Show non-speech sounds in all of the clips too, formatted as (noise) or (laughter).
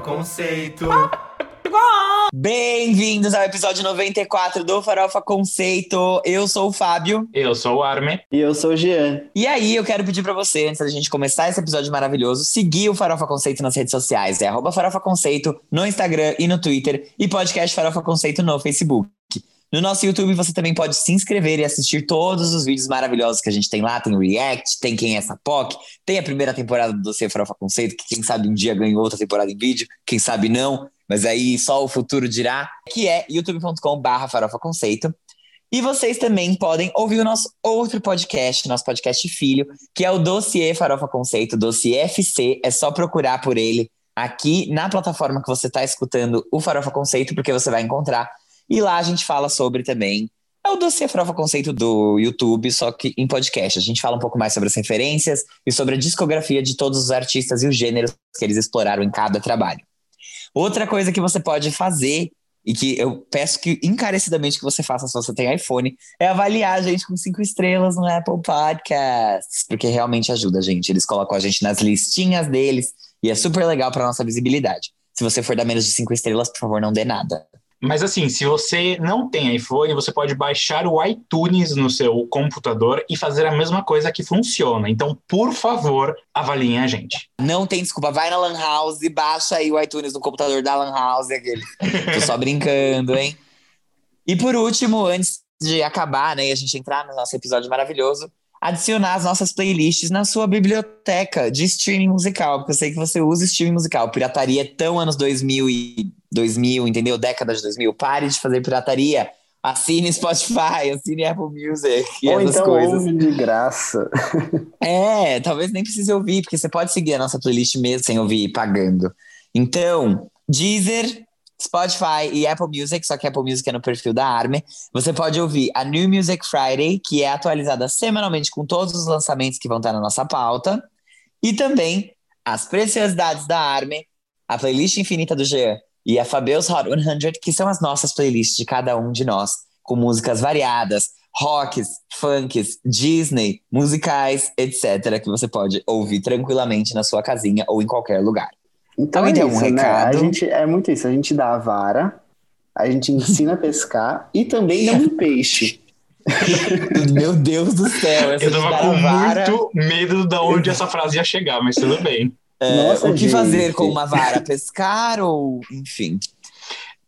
Conceito. Bem-vindos ao episódio 94 do Farofa Conceito. Eu sou o Fábio. Eu sou o Arme. E eu sou o Jean. E aí, eu quero pedir pra você, antes da gente começar esse episódio maravilhoso, seguir o Farofa Conceito nas redes sociais. É arroba Farofa Conceito no Instagram e no Twitter. E podcast Farofa Conceito no Facebook. No nosso YouTube você também pode se inscrever e assistir todos os vídeos maravilhosos que a gente tem lá. Tem React, tem Quem é essa POC, tem a primeira temporada do Dossiê Farofa Conceito, que quem sabe um dia ganhou outra temporada em vídeo, quem sabe não, mas aí só o futuro dirá, que é youtube.com barra Farofa Conceito. E vocês também podem ouvir o nosso outro podcast, nosso podcast filho, que é o Dossiê Farofa Conceito, Dossiê FC. É só procurar por ele aqui na plataforma que você está escutando o Farofa Conceito, porque você vai encontrar e lá a gente fala sobre também. É o dossiê Farofa Conceito do YouTube, só que em podcast. A gente fala um pouco mais sobre as referências e sobre a discografia de todos os artistas e os gêneros que eles exploraram em cada trabalho. Outra coisa que você pode fazer, e que eu peço que encarecidamente que você faça se você tem iPhone, é avaliar a gente com cinco estrelas no Apple Podcasts, porque realmente ajuda a gente. Eles colocam a gente nas listinhas deles e é super legal para nossa visibilidade. Se você for dar menos de cinco estrelas, por favor, não dê nada. Mas assim, se você não tem iPhone, você pode baixar o iTunes no seu computador e fazer a mesma coisa que funciona. Então, por favor, avaliem a gente. Não tem desculpa, vai na Lan House e baixa aí o iTunes no computador da Lan House, aquele. Tô só (laughs) brincando, hein? E por último, antes de acabar, né, e a gente entrar no nosso episódio maravilhoso, adicionar as nossas playlists na sua biblioteca de streaming musical, porque eu sei que você usa streaming musical. Pirataria é tão anos 2000 e 2000, entendeu? Década de 2000. Pare de fazer pirataria. Assine Spotify, assine Apple Music e Ou essas então coisas. ouve de graça. (laughs) É, talvez nem precise ouvir, porque você pode seguir a nossa playlist mesmo sem ouvir pagando. Então, Deezer, Spotify e Apple Music, só que Apple Music é no perfil da Arme. Você pode ouvir a New Music Friday, que é atualizada semanalmente com todos os lançamentos que vão estar na nossa pauta. E também as preciosidades da Arme, a playlist infinita do Jean e a Fabeus Hot 100, que são as nossas playlists de cada um de nós, com músicas variadas, rocks, funks, Disney, musicais, etc., que você pode ouvir tranquilamente na sua casinha ou em qualquer lugar. Então é tem isso, né? recado? A gente, é muito isso. A gente dá a vara, a gente ensina a pescar e também dá um (laughs) peixe. Meu Deus do céu, essa Eu tava com vara. muito medo de onde essa frase ia chegar, mas tudo bem. Nossa, o que gente. fazer com uma vara? Pescar ou, enfim?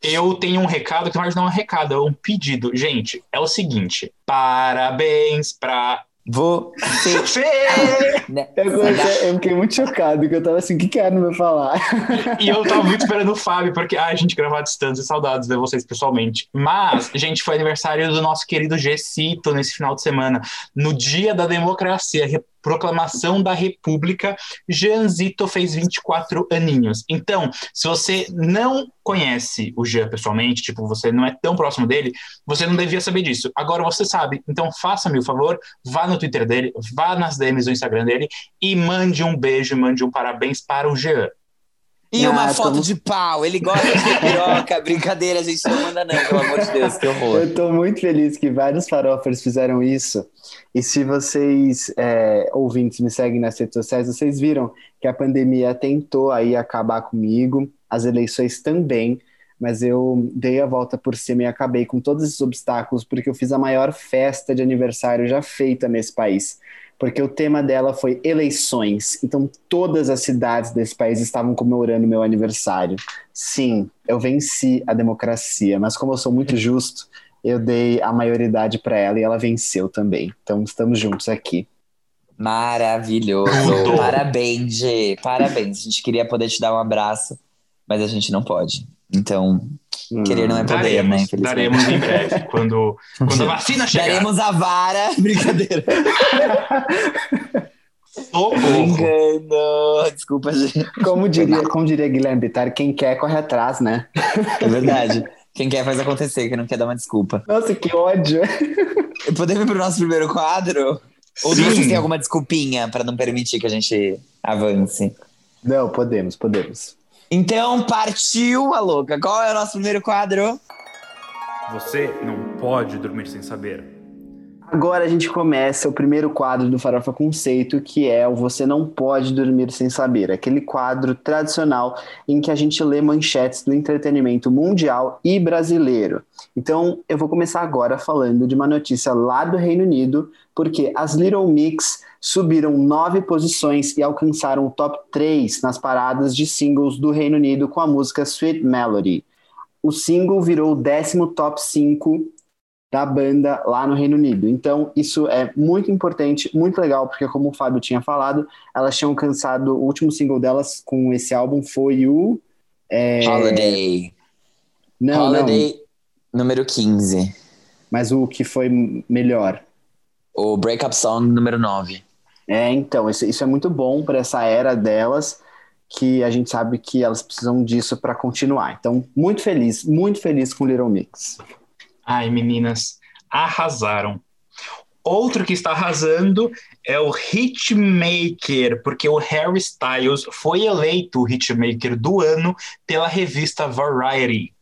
Eu tenho um recado que verdade não é um recado, é um pedido. Gente, é o seguinte: parabéns pra Você. (laughs) Fê! né? Eu, comecei- eu fiquei muito chocado, que eu tava assim, o que que era no meu falar? E eu tava muito esperando o Fábio, porque ai, a gente gravar à distância, saudades de vocês pessoalmente. Mas, gente, foi aniversário do nosso querido Gecito nesse final de semana. No dia da democracia, proclamação da República, Jeanzito fez 24 aninhos. Então, se você não conhece o Jean pessoalmente, tipo, você não é tão próximo dele, você não devia saber disso. Agora você sabe. Então, faça-me o favor, vá no Twitter dele, vá nas DMs do Instagram dele e mande um beijo, mande um parabéns para o Jean. E Ah, uma foto muito- de pau. Ele gosta de piroca. (laughs) Brincadeira, gente. Não manda, não, pelo amor de Deus, que horror. Eu tô muito feliz que vários farofers fizeram isso. E se vocês, é, ouvintes, me seguem nas redes sociais, vocês viram que a pandemia tentou aí acabar comigo, as eleições também, mas eu dei a volta por cima e acabei com todos esses obstáculos, porque eu fiz a maior festa de aniversário já feita nesse país. Porque o tema dela foi eleições. Então, todas as cidades desse país estavam comemorando meu aniversário. Sim, eu venci a democracia, mas como eu sou muito justo, eu dei a maioridade para ela e ela venceu também. Então estamos juntos aqui. Maravilhoso. Parabéns, Gê. Parabéns. A gente queria poder te dar um abraço, mas a gente não pode. Então, querer não é poder, né? Daremos, Infelizmente. daremos em breve, quando, quando a vacina chegar. Daremos a vara. (laughs) Brincadeira. Brincando. Desculpa, gente. Como diria, como diria Guilherme Bittar, quem quer corre atrás, né? É verdade. Quem quer faz acontecer, quem não quer dar uma desculpa. Nossa, que ódio! Podemos ir pro nosso primeiro quadro? Ou Sim. vocês têm alguma desculpinha para não permitir que a gente avance? Não, podemos, podemos. Então, partiu a louca. Qual é o nosso primeiro quadro? Você não pode dormir sem saber. Agora a gente começa o primeiro quadro do Farofa Conceito, que é o Você Não Pode Dormir Sem Saber, aquele quadro tradicional em que a gente lê manchetes do entretenimento mundial e brasileiro. Então eu vou começar agora falando de uma notícia lá do Reino Unido, porque as Little Mix subiram nove posições e alcançaram o top 3 nas paradas de singles do Reino Unido com a música Sweet Melody. O single virou o décimo top 5 da banda lá no Reino Unido. Então, isso é muito importante, muito legal, porque como o Fábio tinha falado, elas tinham alcançado, o último single delas com esse álbum foi o... É... Holiday. Não, Holiday não. número 15. Mas o que foi melhor? O Breakup Song número 9. É, então, isso, isso é muito bom para essa era delas, que a gente sabe que elas precisam disso para continuar. Então, muito feliz, muito feliz com Little Mix. Ai, meninas, arrasaram. Outro que está arrasando é o Hitmaker, porque o Harry Styles foi eleito o Hitmaker do ano pela revista Variety.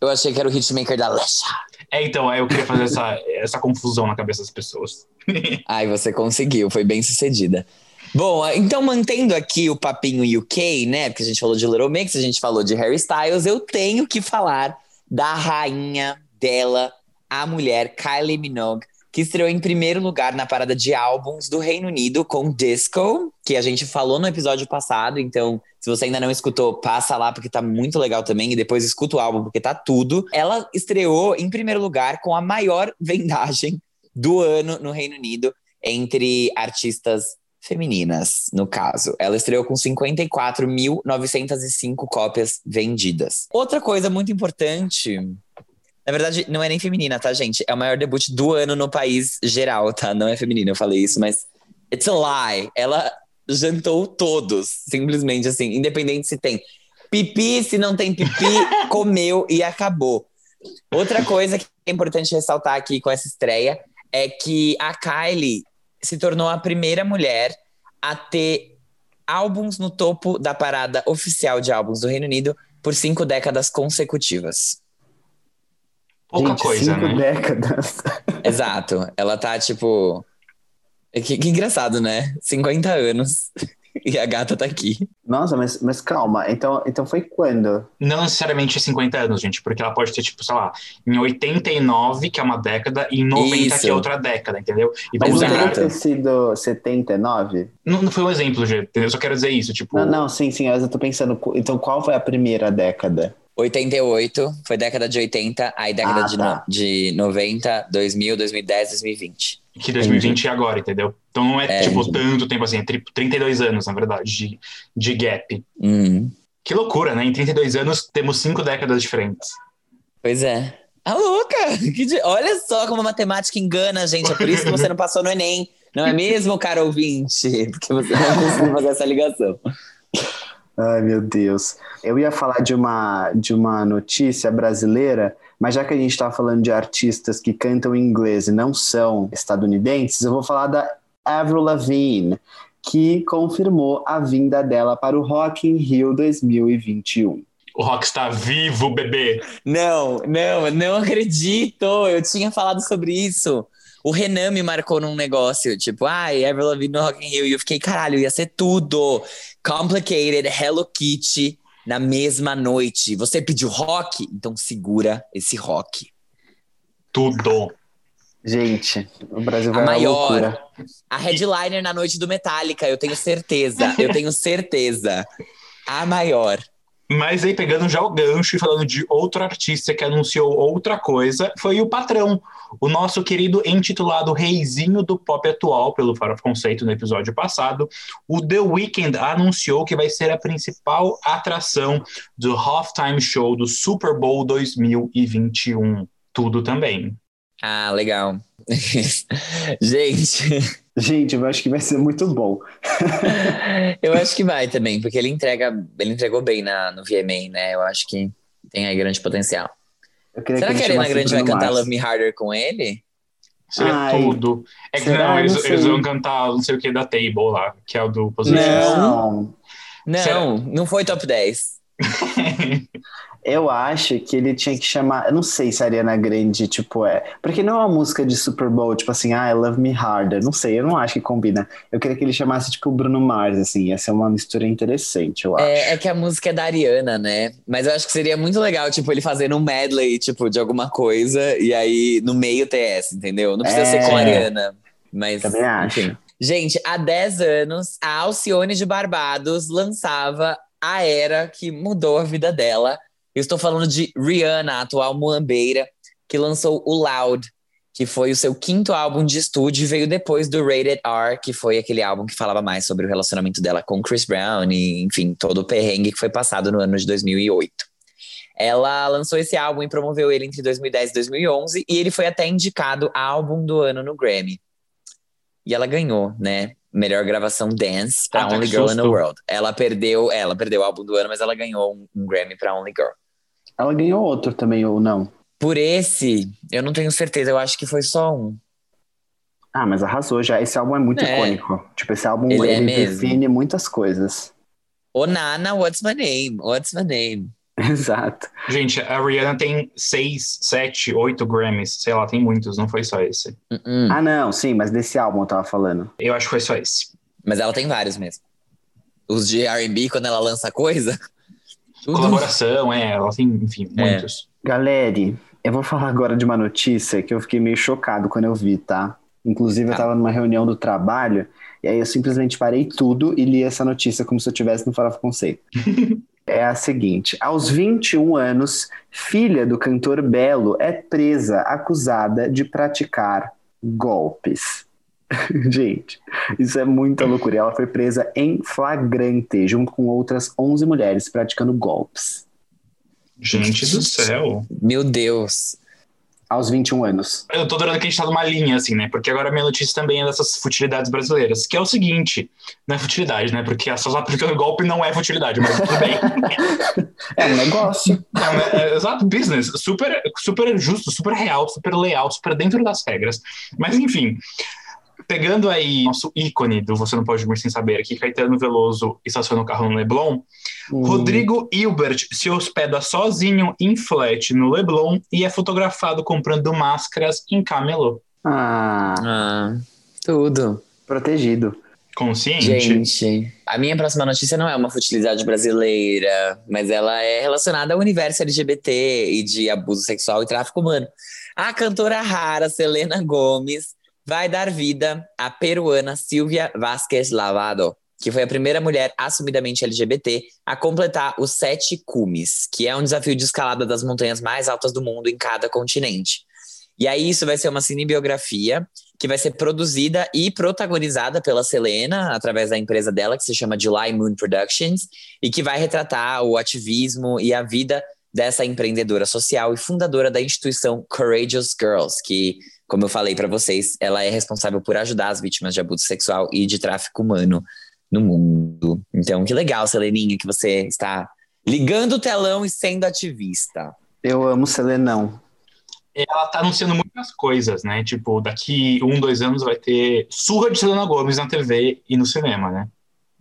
Eu achei que era o Hitmaker da Lesha. É, então, eu queria fazer essa, (laughs) essa confusão na cabeça das pessoas. (laughs) Ai, você conseguiu, foi bem sucedida. Bom, então mantendo aqui o papinho UK, né? Porque a gente falou de Little Mix, a gente falou de Harry Styles, eu tenho que falar da rainha dela, a mulher Kylie Minogue, que estreou em primeiro lugar na parada de álbuns do Reino Unido com Disco, que a gente falou no episódio passado. Então, se você ainda não escutou, passa lá porque tá muito legal também. E depois escuta o álbum porque tá tudo. Ela estreou em primeiro lugar com a maior vendagem do ano no Reino Unido entre artistas femininas, no caso. Ela estreou com 54.905 cópias vendidas. Outra coisa muito importante. Na verdade, não é nem feminina, tá, gente? É o maior debut do ano no país geral, tá? Não é feminina, eu falei isso, mas. It's a lie. Ela jantou todos, simplesmente assim, independente se tem pipi, se não tem pipi, (laughs) comeu e acabou. Outra coisa que é importante ressaltar aqui com essa estreia é que a Kylie se tornou a primeira mulher a ter álbuns no topo da parada oficial de álbuns do Reino Unido por cinco décadas consecutivas. Pouca Gente, coisa, cinco né? décadas. (laughs) Exato. Ela tá, tipo. Que, que engraçado, né? 50 anos. (laughs) E a gata tá aqui. Nossa, mas, mas calma, então, então foi quando? Não necessariamente 50 anos, gente, porque ela pode ter, tipo, sei lá, em 89, que é uma década, e em 90, Isso. que é outra década, entendeu? Então, Mas não teria ter sido 79? não, não foi um exemplo, gente, entendeu? Eu só quero dizer isso, tipo. Não, não, sim, sim, mas eu tô pensando, então qual foi a primeira década? 88, foi década de 80, aí década Ah, de, tá. no- de 90, 2000, 2010, 2020. Que 2020 é agora, entendeu? Então não é, É, tipo, entendi. tanto tempo assim, é tri- 32 anos, na verdade, de, de gap. Uhum. Que loucura, né? Em 32 anos temos cinco décadas diferentes. Pois é. A louca! (laughs) Que de- Olha só como a matemática engana, gente. É por isso que você não passou no Enem. Não é mesmo, cara ouvinte? (laughs) Porque você não conseguiu fazer essa ligação. Ai, meu Deus. Eu ia falar de uma, de uma notícia brasileira, mas já que a gente está falando de artistas que cantam em inglês e não são estadunidenses, eu vou falar da Avril Lavigne, que confirmou a vinda dela para o Rock in Rio 2021. O Rock está vivo, bebê! Não, não, eu não acredito. Eu tinha falado sobre isso. O Renan me marcou num negócio, tipo, ai, Avril Lavigne no Rock in Rio. E eu fiquei, caralho, ia ser tudo. Complicated, Hello Kitty, na mesma noite. Você pediu rock? Então segura esse rock. Tudo. Gente, o Brasil A vai uma maior. loucura. A headliner na noite do Metallica, eu tenho certeza. Eu tenho certeza. A maior. Mas aí, pegando já o gancho e falando de outro artista que anunciou outra coisa, foi o Patrão, o nosso querido intitulado Reizinho do Pop Atual, pelo Faro Conceito no episódio passado. O The Weeknd anunciou que vai ser a principal atração do halftime show do Super Bowl 2021. Tudo também. Ah, legal. (laughs) Gente, Gente, eu acho que vai ser muito bom. (laughs) eu acho que vai também, porque ele entrega, ele entregou bem na, no VMA, né? Eu acho que tem aí grande potencial. Será que, que a ele Arena Grande vai cantar. Love Me Harder com ele? Seria Ai, tudo. É que não, eles, não eles vão cantar não sei o que da Table lá, que é o do Positions. Não. Não, Será? não foi top 10. Eu acho que ele tinha que chamar. Eu não sei se a Ariana Grande, tipo, é. Porque não é uma música de Super Bowl, tipo assim, ah, I Love Me Harder. Não sei, eu não acho que combina. Eu queria que ele chamasse, tipo, o Bruno Mars, assim. Ia ser uma mistura interessante, eu acho. É, é que a música é da Ariana, né? Mas eu acho que seria muito legal, tipo, ele fazendo um medley, tipo, de alguma coisa, e aí no meio TS, entendeu? Não precisa É. ser com a Ariana. Mas. Também acho. enfim. Gente, há 10 anos, a Alcione de Barbados lançava a era que mudou a vida dela. Eu estou falando de Rihanna, a atual muambeira, que lançou o Loud, que foi o seu quinto álbum de estúdio e veio depois do Rated R, que foi aquele álbum que falava mais sobre o relacionamento dela com Chris Brown e, enfim, todo o perrengue que foi passado no ano de 2008. Ela lançou esse álbum e promoveu ele entre 2010 e 2011 e ele foi até indicado álbum do ano no Grammy. E ela ganhou, né? Melhor gravação dance pra Ah, tá, Only Girl in the. World. Ela perdeu, ela perdeu o álbum do ano, mas ela ganhou um, um Grammy pra Only Girl. Ela ganhou outro também, ou não? Por esse, eu não tenho certeza, eu acho que foi só um. Ah, mas arrasou já. Esse álbum é muito É. icônico. Tipo, esse álbum Ele ele, é define muitas coisas. Ô Nana, what's my name? What's my name? (laughs) Exato. Gente, a Rihanna tem seis, sete, oito Grammys. Sei lá, tem muitos, não foi só esse. Uh-uh. Ah, não, sim, mas desse álbum eu tava falando. Eu acho que foi só esse. Mas ela tem vários mesmo. Os de R&B, quando ela lança coisa... (laughs) tudo- Colaboração, é, ela tem, enfim, É. muitos. Galera, eu vou falar agora de uma notícia que eu fiquei meio chocado quando eu vi, tá? Inclusive, eu Tá. tava numa reunião do trabalho, e aí eu simplesmente parei tudo e li essa notícia como se eu estivesse no Farofa Conceito. (laughs) É a seguinte: aos 21 anos, filha do cantor Belo é presa acusada de praticar golpes. (laughs) Gente, isso é muita loucura. Ela foi presa em flagrante, junto com outras 11 mulheres praticando golpes. Gente do céu. Meu Deus. Aos 21 anos. Eu tô adorando que a gente tá numa linha, assim, né? Porque agora a minha notícia também é dessas futilidades brasileiras. Que é o seguinte: não é futilidade, né? Porque só aplicando golpe não é futilidade, mas tudo bem. (laughs) É um negócio. É, mas é, exato, business. Super, super justo, super real, super leal, super dentro das regras. Mas enfim. Pegando aí nosso ícone do Você Não Pode Dormir Sem Saber, aqui Caetano Veloso estaciona o carro no Leblon, Hum. Rodrigo Hilbert se hospeda sozinho em flat no Leblon e é fotografado comprando máscaras em camelô. Ah, Ah, tudo. protegido. Consciente? Gente, a minha próxima notícia não é uma futilidade brasileira, mas ela é relacionada ao universo LGBT e de abuso sexual e tráfico humano. A cantora rara Selena Gomes vai dar vida à peruana Silvia Vázquez Lavado, que foi a primeira mulher assumidamente LGBT a completar os sete cumes, que é um desafio de escalada das montanhas mais altas do mundo em cada continente. E aí isso vai ser uma cinebiografia que vai ser produzida e protagonizada pela Selena, através da empresa dela, que se chama July Moon Productions, e que vai retratar o ativismo e a vida dessa empreendedora social e fundadora da instituição Courageous Girls, que, como eu falei para vocês, ela é responsável por ajudar as vítimas de abuso sexual e de tráfico humano no mundo. Então, que legal, Seleninha, que você está ligando o telão e sendo ativista. Eu amo Selenão. Ela tá anunciando muitas coisas, né? Tipo, daqui um, dois anos vai ter surra de Selena Gomes na TV e no cinema, né?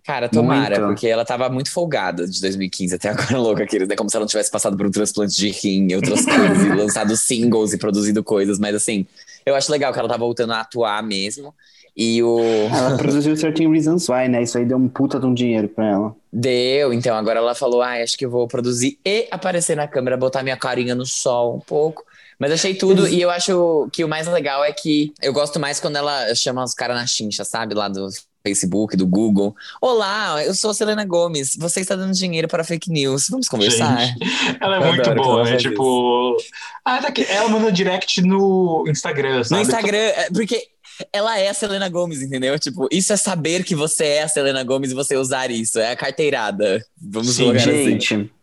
Cara, tomara, Muito. porque ela tava muito folgada de 2015 até agora, (laughs) louca, aqueles, né? Como se ela não tivesse passado por um transplante de rim e outras coisas, e (laughs) lançado singles e produzido coisas, mas assim, eu acho legal que ela tá voltando a atuar mesmo. E o. (laughs) Ela produziu 13 Reasons Why, né? Isso aí deu um puta de um dinheiro pra ela. Deu, então agora ela falou: ah, acho que eu vou produzir e aparecer na câmera, botar minha carinha no sol um pouco. Mas achei tudo, e eu acho que o mais legal é que eu gosto mais quando ela chama os caras na chincha, sabe? Lá do Facebook, do Google. Olá, eu sou a Selena Gomes. Você está dando dinheiro para fake news. Vamos conversar? (laughs) Ela é Eu muito boa, né? Tipo. Ah, tá aqui. Ela manda direct no Instagram, No sabe? Instagram, é, porque ela é a Selena Gomes, entendeu? Tipo, isso é saber que você é a Selena Gomes e você usar isso. É a carteirada. Vamos Sim, colocar assim. Gente,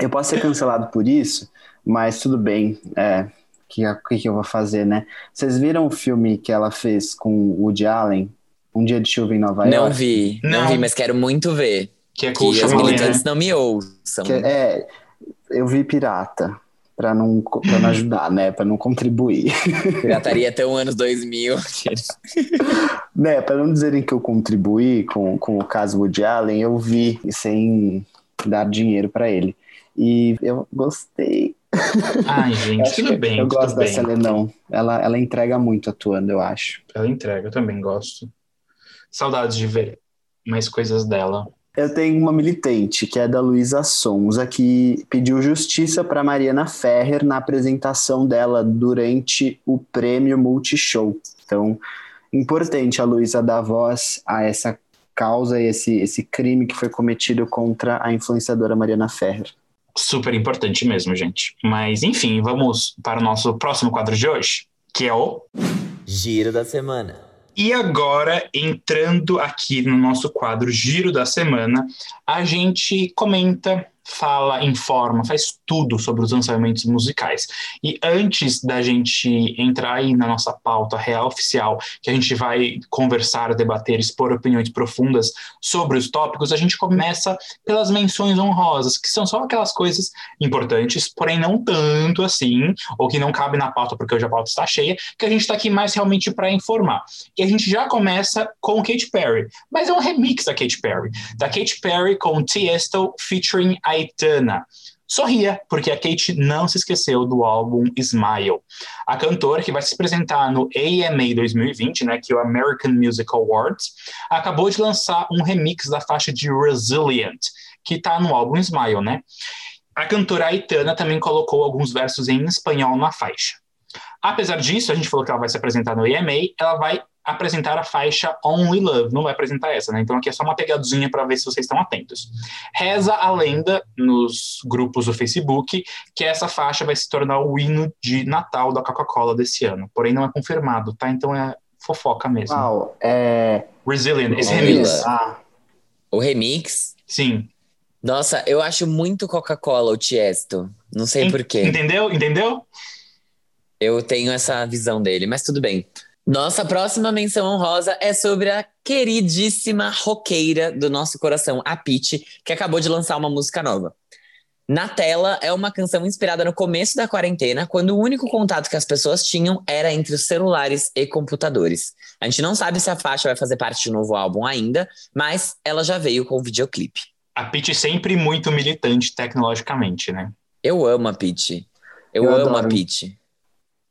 eu posso ser cancelado por isso, mas tudo bem. É, que, o que, que eu vou fazer, né? Vocês viram o filme que ela fez com o Woody Allen? Um dia de chuva em Nova Não York? vi, não. Não. vi, mas quero muito ver. Que é com Que os Chalamet, militantes né? não me ouçam. Que é, eu vi pirata. Pra não, pra não ajudar, né? Pra não contribuir. (laughs) Pirataria até o anos 2000. (laughs) né? Pra não dizerem que eu contribuí com, com o caso Woody Allen, eu vi sem, dar dinheiro para ele. E eu gostei. Ai, (laughs) gente, tudo bem. Eu tudo gosto bem. dessa Lenão. Ela, ela entrega muito atuando, eu acho. Ela entrega, eu também gosto. Saudades de ver mais coisas dela. Eu tenho uma militante, que é da Luísa Sonza, que pediu justiça para Mariana Ferrer na apresentação dela durante o prêmio Multishow. Então, importante a Luísa dar voz a essa causa e esse, esse crime que foi cometido contra a influenciadora Mariana Ferrer. Super importante mesmo, gente. Mas, enfim, vamos para o nosso próximo quadro de hoje, que é o Giro da semana. E agora, entrando aqui no nosso quadro Giro da Semana, a gente comenta, fala, informa, faz tudo sobre os lançamentos musicais. E antes da gente entrar aí na nossa pauta real oficial, que a gente vai conversar, debater, expor opiniões profundas sobre os tópicos, a gente começa pelas menções honrosas, que são só aquelas coisas importantes, porém não tanto assim, ou que não cabe na pauta porque hoje a pauta está cheia, que a gente está aqui mais realmente para informar. E a gente já começa com Katy Perry, mas é um remix da Katy Perry, da Katy Perry com Tiesto featuring Aitana. Sorria, porque a Kate não se esqueceu do álbum Smile. A cantora, que vai se apresentar no AMA 2020, né, que é o American Music Awards, acabou de lançar um remix da faixa de Resilient, que está no álbum Smile, né? A cantora Aitana também colocou alguns versos em espanhol na faixa. Apesar disso, a gente falou que ela vai se apresentar no AMA, ela vai apresentar a faixa Only Love, não vai apresentar essa, né? Então aqui é só uma pegadinha para ver se vocês estão atentos. Reza a lenda nos grupos do Facebook que essa faixa vai se tornar o hino de Natal da Coca-Cola desse ano. Porém não é confirmado, tá? Então é fofoca mesmo. Uau, é. Resilient, esse remix. Ah, O remix. Sim. Nossa, eu acho muito Coca-Cola o Tiesto. Não sei En- porquê. Entendeu? Entendeu? Eu tenho essa visão dele, mas tudo bem. Nossa próxima menção honrosa é sobre a queridíssima roqueira do nosso coração, a Pitty, que acabou de lançar uma música nova. Na Tela é uma canção inspirada no começo da quarentena, quando o único contato que as pessoas tinham era entre os celulares e computadores. A gente não sabe se a faixa vai fazer parte do novo álbum ainda, mas ela já veio com o videoclipe. A Pitty sempre muito militante tecnologicamente, né? Eu amo a Pitty. Eu, Eu amo adoro. a Pitty.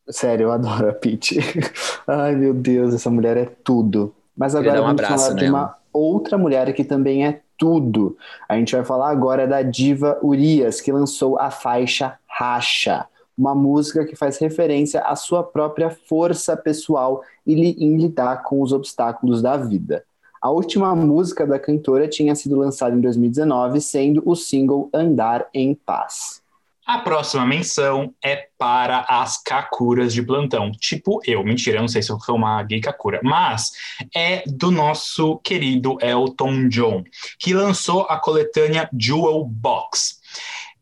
Sério, eu adoro a Pitty. (laughs) Ai, meu Deus, essa mulher é tudo. Mas agora um vamos abraço falar de nela. uma outra mulher que também é tudo. A gente vai falar agora da diva Urias, que lançou a faixa Racha, uma música que faz referência à sua própria força pessoal e em lidar com os obstáculos da vida. A última música da cantora tinha sido lançada em 2019, sendo o single Andar em Paz. A próxima menção é para as Kakuras de plantão. Tipo eu, mentira, eu não sei se eu sou uma gay Kakura, mas é do nosso querido Elton John, que lançou a coletânea Jewel Box.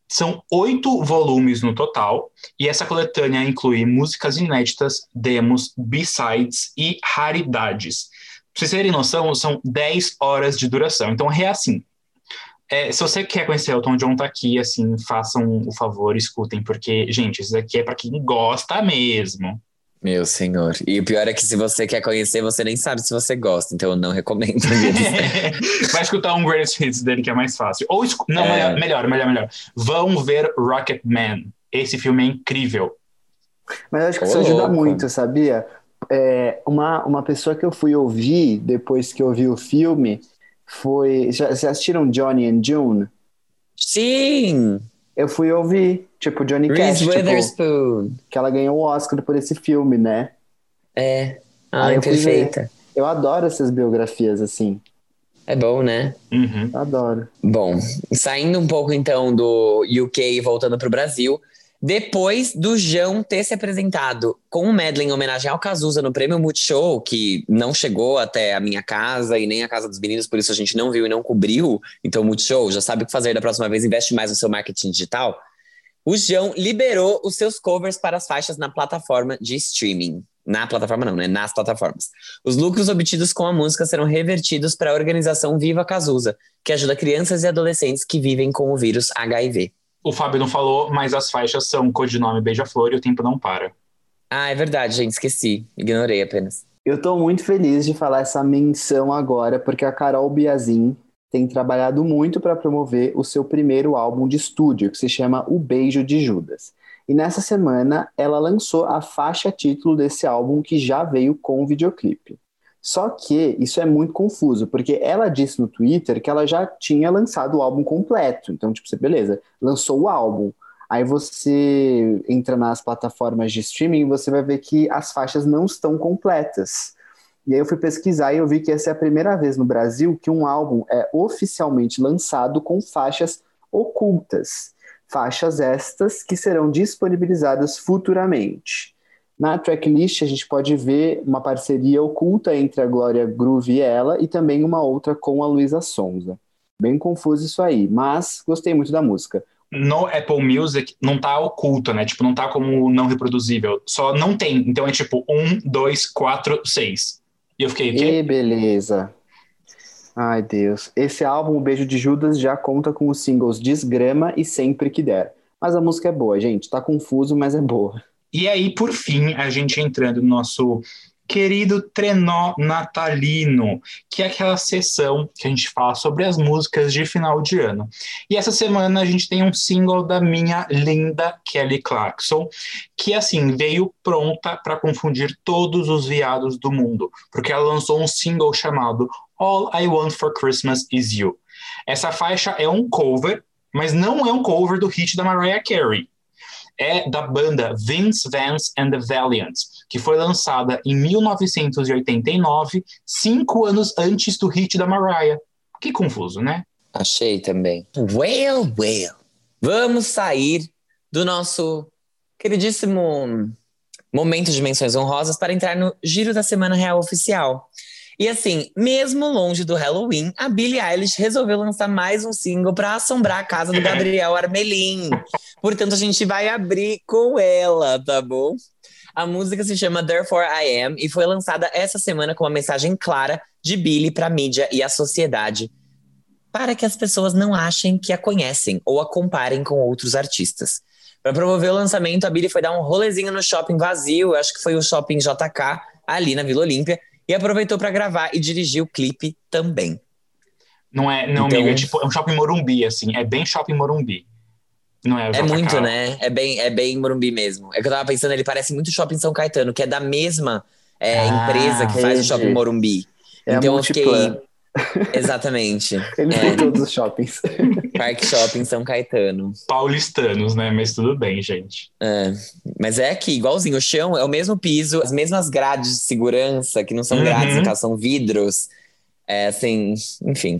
São oito volumes no total, e essa coletânea inclui músicas inéditas, demos, b-sides e raridades. Pra vocês terem noção, são 10 horas de duração. Então é assim, é, se você quer conhecer Elton John, tá aqui, assim, façam o favor, escutem, porque, gente, isso daqui é pra quem gosta mesmo. Meu senhor. E o pior é que se você quer conhecer, você nem sabe se você gosta, então eu não recomendo. (laughs) Vai escutar um Greatest Hits dele, que é mais fácil. Ou, escu- não, É. melhor, melhor, melhor, melhor. Vão ver Rocket Man. Esse filme é incrível. Mas eu acho que Ô, isso ajuda louco. muito, sabia? É, uma, uma pessoa que eu fui ouvir depois que eu vi o filme foi. Já, vocês assistiram Johnny and June? Sim! Eu fui ouvir, tipo, Johnny Cash, Reese tipo, Witherspoon. que ela ganhou o Oscar por esse filme, né? É. Ah, Ai, eu fui perfeita. Eu adoro essas biografias assim. É bom, né? Uhum. Eu adoro. Bom, saindo um pouco então do UK e voltando pro Brasil, depois do João ter se apresentado com um medley em homenagem ao Cazuza no Prêmio Multishow, que não chegou até a minha casa e nem a casa dos meninos, por isso a gente não viu e não cobriu, então Multishow já sabe o que fazer da próxima vez, investe mais no seu marketing digital. O João liberou os seus covers para as faixas na plataforma de streaming. Na plataforma não, né? Nas plataformas. Os lucros obtidos com a música serão revertidos para a organização Viva Cazuza, que ajuda crianças e adolescentes que vivem com o vírus HIV. O Fábio não falou, mas as faixas são codinome Beija-Flor e o tempo não para. Ah, é verdade, gente, esqueci. Ignorei apenas. Eu tô muito feliz de falar essa menção agora, porque a Carol Biazin tem trabalhado muito para promover o seu primeiro álbum de estúdio, que se chama O Beijo de Judas. E nessa semana ela lançou a faixa título desse álbum que já veio com o videoclipe. Só que isso é muito confuso, porque ela disse no Twitter que ela já tinha lançado o álbum completo. Então, tipo, você, beleza, lançou o álbum. Aí você entra nas plataformas de streaming e você vai ver que as faixas não estão completas. E aí eu fui pesquisar e eu vi que essa é a primeira vez no Brasil que um álbum é oficialmente lançado com faixas ocultas. Faixas estas que serão disponibilizadas futuramente. Na tracklist a gente pode ver uma parceria oculta entre a Glória Groove e ela e também uma outra com a Luísa Sonza. Bem confuso isso aí, mas gostei muito da música no Apple Music não tá oculto, né? Tipo, não tá como não reproduzível. Só não tem. Então é tipo um, dois, quatro, seis. E eu fiquei, o quê? E beleza. Ai, Deus. Esse álbum, O Beijo de Judas, já conta com os singles Desgrama e Sempre Que Der. Mas a música é boa, gente. Tá confuso, mas é boa. E aí, por fim, a gente entrando no nosso querido trenó natalino, que é aquela sessão que a gente fala sobre as músicas de final de ano. E essa semana a gente tem um single da minha linda Kelly Clarkson, que assim veio pronta para confundir todos os viados do mundo, porque ela lançou um single chamado All I Want for Christmas Is You. Essa faixa é um cover, mas não é um cover do hit da Mariah Carey é da banda Vince Vance and the Valiants, que foi lançada em 1989, cinco anos antes do hit da Mariah. Que confuso, né? Achei também. Well, well. Vamos sair do nosso queridíssimo momento de menções honrosas para entrar no Giro da Semana Real Oficial. E assim, mesmo longe do Halloween, a Billie Eilish resolveu lançar mais um single para assombrar a casa do (laughs) Gabriel Armelin. Portanto, a gente vai abrir com ela, tá bom? A música se chama Therefore I Am e foi lançada essa semana com uma mensagem clara de Billie para a mídia e a sociedade, para que as pessoas não achem que a conhecem ou a comparem com outros artistas. Para promover o lançamento, a Billie foi dar um rolezinho no shopping vazio, acho que foi o shopping JK, ali na Vila Olímpia, e aproveitou para gravar e dirigir o clipe também. Não é, não, então, amigo, é tipo, é um shopping Morumbi, assim, é bem shopping Morumbi. Não é, é muito, né? É bem, é bem Morumbi mesmo. É que eu tava pensando, ele parece muito shopping São Caetano, que é da mesma é, ah, empresa que faz o shopping Morumbi. É então eu fiquei. Exatamente. (laughs) Ele é. todos os shoppings. (laughs) Parque Shopping São Caetano. Paulistanos, né? Mas tudo bem, gente. É. Mas é aqui, igualzinho. O chão é o mesmo piso, as mesmas grades de segurança, que não são uhum. grades, no caso, são vidros. É assim, enfim.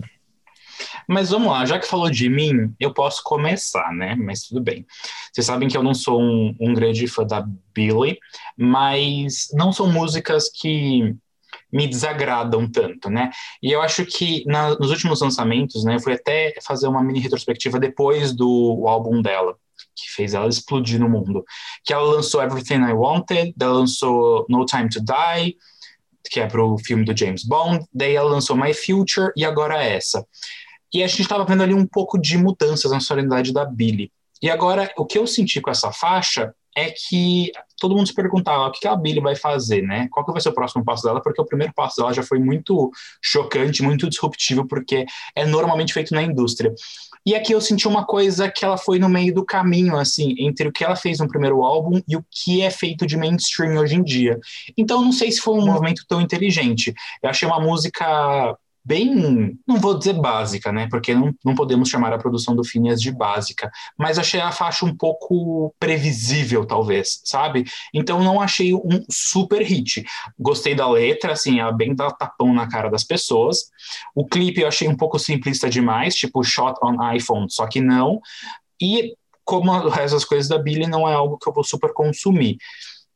Mas vamos lá, já que falou de mim, eu posso começar, né? Mas tudo bem. Vocês sabem que eu não sou um, um grande fã da Billy, mas não são músicas que me desagradam tanto, né? E eu acho que na, nos últimos lançamentos, né, eu fui até fazer uma mini retrospectiva depois do álbum dela, que fez ela explodir no mundo, que ela lançou Everything I Wanted, ela lançou No Time to Die, que é pro filme do James Bond, daí ela lançou My Future e agora essa. E a gente estava vendo ali um pouco de mudanças na sonoridade da Billy. E agora, o que eu senti com essa faixa é que todo mundo se perguntava o que a Billy vai fazer, né? Qual que vai ser o próximo passo dela? Porque o primeiro passo dela já foi muito chocante, muito disruptivo, porque é normalmente feito na indústria. E aqui eu senti uma coisa que ela foi no meio do caminho, assim, entre o que ela fez no primeiro álbum e o que é feito de mainstream hoje em dia. Então, não sei se foi um movimento tão inteligente. Eu achei uma música bem, não vou dizer básica, né? Porque não, não podemos chamar a produção do Phineas de básica, mas achei a faixa um pouco previsível, talvez, sabe? Então não achei um super hit. Gostei da letra, assim, ela bem dá tapão na cara das pessoas. O clipe eu achei um pouco simplista demais, tipo shot on iPhone, só que não. E como o resto das coisas da Billie, não é algo que eu vou super consumir.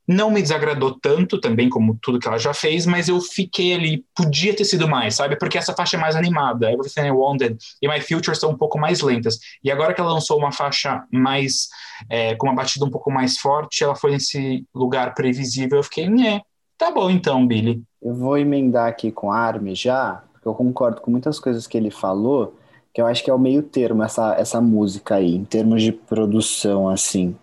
Não me desagradou tanto também, como tudo que ela já fez, mas eu fiquei ali, podia ter sido mais, sabe? Porque essa faixa é mais animada, Everything I Wanted e My Future são um pouco mais lentas. E agora que ela lançou uma faixa mais, é, com uma batida um pouco mais forte, ela foi nesse lugar previsível, eu fiquei, né, tá bom então, Billy. Eu vou emendar aqui com a Armin já, porque eu concordo com muitas coisas que ele falou, que eu acho que é o meio termo essa, essa música aí, em termos de produção, assim.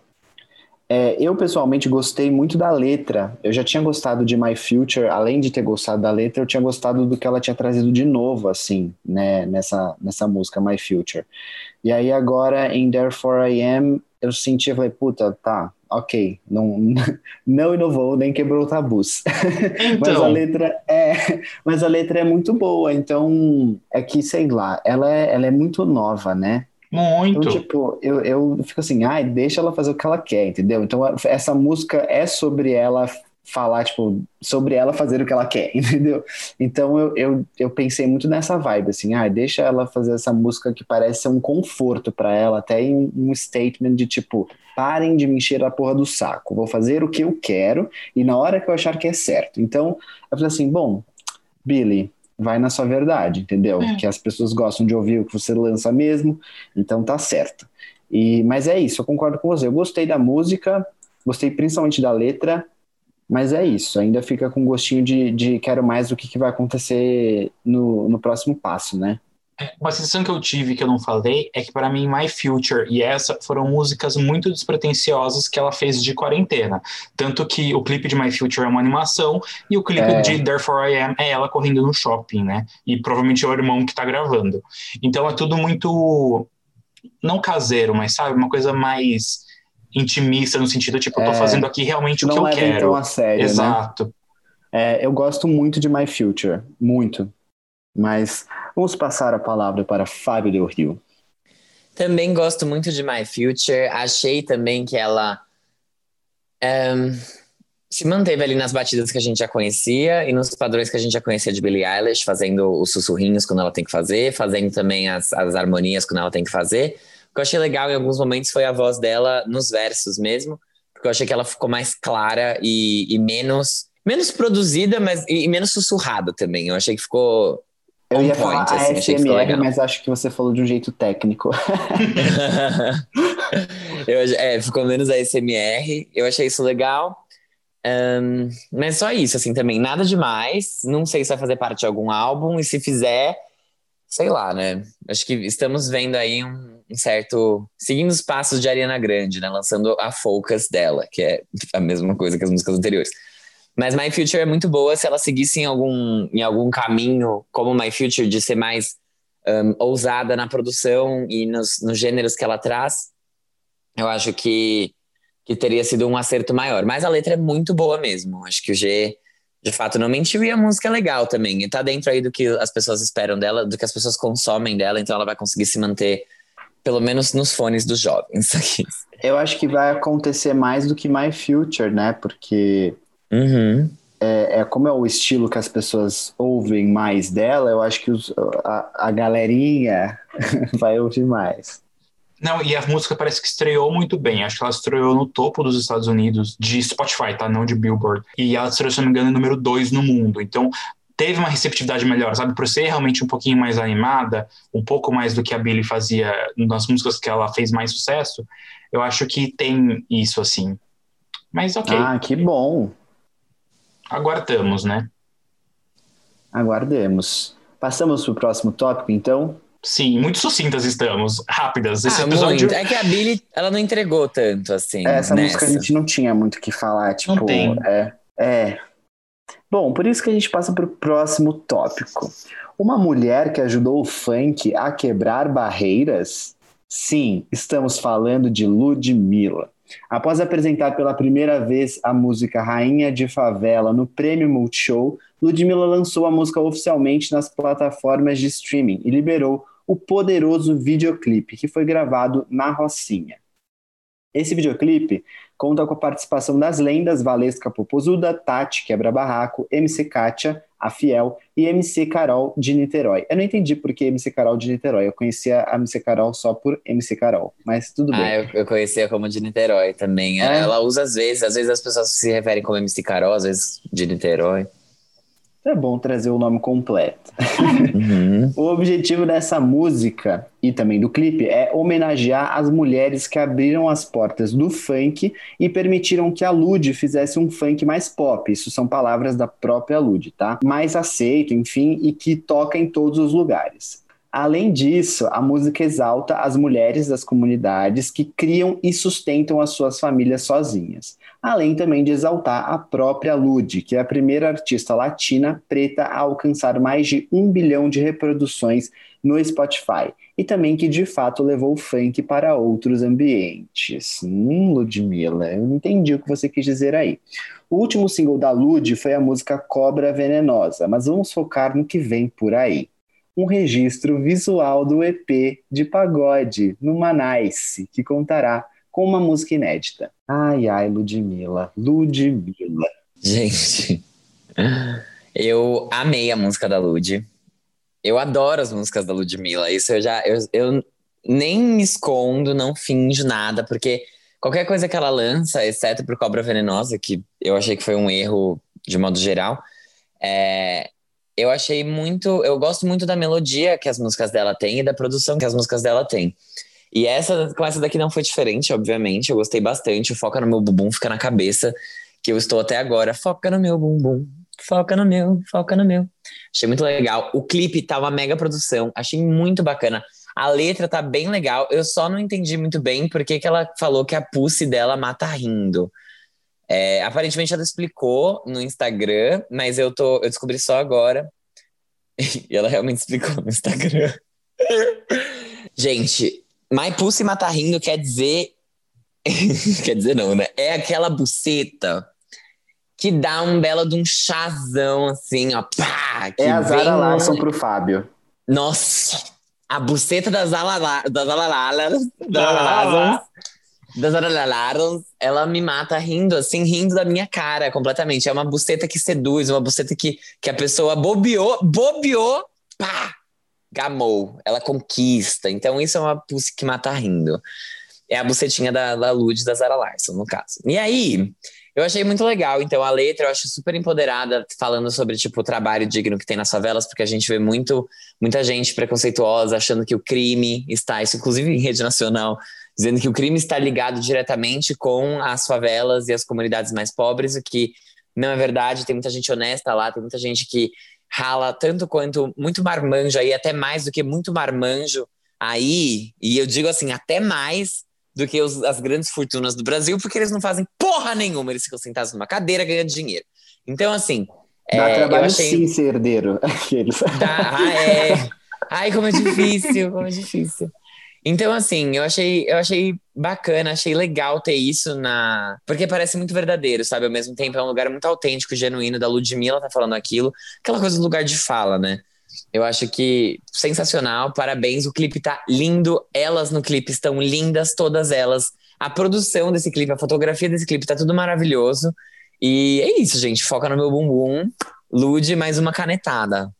É, eu pessoalmente gostei muito da letra. Eu já tinha gostado de My Future, além de ter gostado da letra, eu tinha gostado do que ela tinha trazido de novo, assim, né, nessa, nessa música My Future. E aí agora em Therefore I Am, eu senti, eu falei, puta, tá, ok, não, (laughs) não inovou, nem quebrou tabus. (laughs) Então. mas a letra é, (laughs) mas a letra é muito boa, então é que, sei lá, ela é, ela é muito nova, né? Muito. Então, tipo, eu, eu fico assim, ai, deixa ela fazer o que ela quer, entendeu? Então, essa música é sobre ela falar, tipo, sobre ela fazer o que ela quer, (laughs) entendeu? Então eu, eu, eu pensei muito nessa vibe, assim, ah, deixa ela fazer essa música que parece ser um conforto para ela, até em um statement de tipo, parem de me encher a porra do saco, vou fazer o que eu quero e na hora que eu achar que é certo. Então eu falei assim, bom, Billy, vai na sua verdade, entendeu? É. Que as pessoas gostam de ouvir o que você lança mesmo, então tá certo. E, mas é isso, eu concordo com você. Eu gostei da música, gostei principalmente da letra, mas é isso, ainda fica com gostinho de, de quero mais do que, que vai acontecer no, no próximo passo, né? É, uma sensação que eu tive que eu não falei é que para mim My Future e essa foram músicas muito despretensiosas que ela fez de quarentena. Tanto que o clipe de My Future é uma animação e o clipe é. de Therefore I Am é ela correndo no shopping, né? E provavelmente é o irmão que tá gravando. Então é tudo muito não caseiro, mas sabe, uma coisa mais intimista no sentido, tipo, eu tô é, fazendo aqui realmente o que eu quero. Tão a sério, né? Exato. Né? É, eu gosto muito de My Future, muito. Mas vamos passar a palavra para Fábio Del Rio. Também gosto muito de My Future. Achei também que ela um, se manteve ali nas batidas que a gente já conhecia e nos padrões que a gente já conhecia de Billie Eilish, fazendo os sussurrinhos quando ela tem que fazer, fazendo também as, as harmonias quando ela tem que fazer que eu achei legal em alguns momentos foi a voz dela nos versos mesmo, porque eu achei que ela ficou mais clara e, e menos menos produzida, mas e, menos sussurrada também. Eu achei que ficou eu ia point, falar assim, ASMR, mas acho que você falou de um jeito técnico. (laughs) eu, é, ficou menos ASMR. Eu achei isso legal. Um, mas só isso, assim, também. Nada demais. Não sei se vai fazer parte de algum álbum. E se fizer, sei lá, né? Acho que estamos vendo aí um, um, certo. seguindo os passos de Ariana Grande, né? Lançando a Focus dela, que é a mesma coisa que as músicas anteriores. Mas My Future é muito boa se ela seguisse em algum, em algum caminho, como My Future, de ser mais um, ousada na produção e nos, nos gêneros que ela traz. Eu acho que, que teria sido um acerto maior. Mas a letra é muito boa mesmo. Acho que o G de fato não mentiu e a música é legal também. E tá dentro aí do que as pessoas esperam dela, do que as pessoas consomem dela, então ela vai conseguir se manter, pelo menos nos fones dos jovens. (laughs) Eu acho que vai acontecer mais do que My Future, né? Porque uhum. é, é, como é o estilo que as pessoas ouvem mais dela, eu acho que os, a, a galerinha (laughs) vai ouvir mais. Não, e a música parece que estreou muito bem. Acho que ela estreou no topo dos Estados Unidos, de Spotify, tá? Não de Billboard. E ela estreou, se não me engano, número 2 no mundo. Então, teve uma receptividade melhor, sabe? Por ser realmente um pouquinho mais animada, um pouco mais do que a Billie fazia nas músicas que ela fez mais sucesso, eu acho que tem isso, assim. Mas ok. Ah, que bom. Aguardamos, né? Aguardemos. Passamos para o próximo tópico, então? Sim, muito sucintas estamos, rápidas. Esse ah, episódio. Muito. É que a Billy, ela não entregou tanto assim. É, essa nessa. música a gente não tinha muito o que falar, tipo. Não tem. É, é. Bom, por isso que a gente passa para o próximo tópico. Uma mulher que ajudou o funk a quebrar barreiras? Sim, estamos falando de Ludmilla. Após apresentar pela primeira vez a música Rainha de Favela no Prêmio Multishow, Ludmilla lançou a música oficialmente nas plataformas de streaming e liberou o poderoso videoclipe que foi gravado na Rocinha. Esse videoclipe conta com a participação das lendas Valesca Popozuda, Tati Quebra Barraco, MC Kátia, a Fiel e MC Carol de Niterói. Eu não entendi por que MC Carol de Niterói. Eu conhecia a MC Carol só por MC Carol, mas tudo bem. Ah, eu, eu conhecia como de Niterói também. É? Ela usa às vezes, às vezes as pessoas se referem como MC Carol, às vezes de Niterói é bom trazer o nome completo. (laughs) Uhum. o objetivo dessa música e também do clipe é homenagear as mulheres que abriram as portas do funk e permitiram que a Lud fizesse um funk mais pop. Isso são palavras da própria Lud, tá? Mais aceito, enfim, e que toca em todos os lugares. Além disso, a música exalta as mulheres das comunidades que criam e sustentam as suas famílias sozinhas. Além também de exaltar a própria Lud, que é a primeira artista latina preta a alcançar mais de um bilhão de reproduções no Spotify. E também que de fato levou o funk para outros ambientes. Hum, Ludmilla, eu não entendi o que você quis dizer aí. O último single da Lud foi a música Cobra Venenosa, mas vamos focar no que vem por aí um registro visual do EP de pagode no Manice, que contará com uma música inédita. Ai, ai, Ludmilla, Ludmilla. Gente, eu amei a música da Lud. Eu adoro as músicas da Ludmilla. Isso eu já. Eu, eu nem me escondo, não finjo nada, porque qualquer coisa que ela lança, exceto pro Cobra Venenosa, que eu achei que foi um erro de modo geral, é, eu achei muito. Eu gosto muito da melodia que as músicas dela têm e da produção que as músicas dela têm. E essa, com essa daqui não foi diferente, obviamente. Eu gostei bastante. O Foca no meu bumbum fica na cabeça, que eu estou até agora. Foca no meu bumbum, foca no meu, foca no meu. Achei muito legal. O clipe tá uma mega produção, achei muito bacana. A letra tá bem legal. Eu só não entendi muito bem porque que ela falou que a pussy dela mata rindo. É, aparentemente ela explicou no Instagram, mas eu, tô, eu descobri só agora. (laughs) e ela realmente explicou no Instagram. (laughs) Gente, My Pussy Mata Rindo quer dizer. (laughs) quer dizer, não, né? É aquela buceta que dá um belo de um chazão, assim, ó. Pá, é a Zara vem... Larson pro Fábio. Nossa! A buceta das Alalas. Das Alalas. Das Alalas das Aralalaros, ela me mata rindo, assim, rindo da minha cara completamente. É uma buceta que seduz, uma buceta que, que a pessoa bobeou, bobeou, pá, gamou. Ela conquista. Então, isso é uma pussy que mata rindo. É a bucetinha da, da Lud da Zara Larson, no caso. E aí, eu achei muito legal. Então, a letra eu acho super empoderada, falando sobre, tipo, o trabalho digno que tem nas favelas, porque a gente vê muito, muita gente preconceituosa achando que o crime está, isso inclusive em rede nacional, dizendo que o crime está ligado diretamente com as favelas e as comunidades mais pobres, o que não é verdade. Tem muita gente honesta lá, tem muita gente que rala tanto quanto muito marmanjo aí, até mais do que muito marmanjo aí, e eu digo assim, até mais do que os, as grandes fortunas do Brasil, porque eles não fazem porra nenhuma, eles ficam sentados numa cadeira ganhando dinheiro. Então, assim. Dá é, trabalho achei... sim ser herdeiro. (laughs) Dá, ah, é. Ai, como é difícil, como é difícil. Então, assim, eu achei, eu achei bacana, achei legal ter isso na. Porque parece muito verdadeiro, sabe? Ao mesmo tempo, é um lugar muito autêntico, genuíno, da Ludmilla tá falando aquilo. Aquela coisa do lugar de fala, né? Eu acho que sensacional, parabéns. O clipe tá lindo, elas no clipe estão lindas, todas elas. A produção desse clipe, a fotografia desse clipe tá tudo maravilhoso. E é isso, gente. Foca no meu bumbum. Lude mais uma canetada.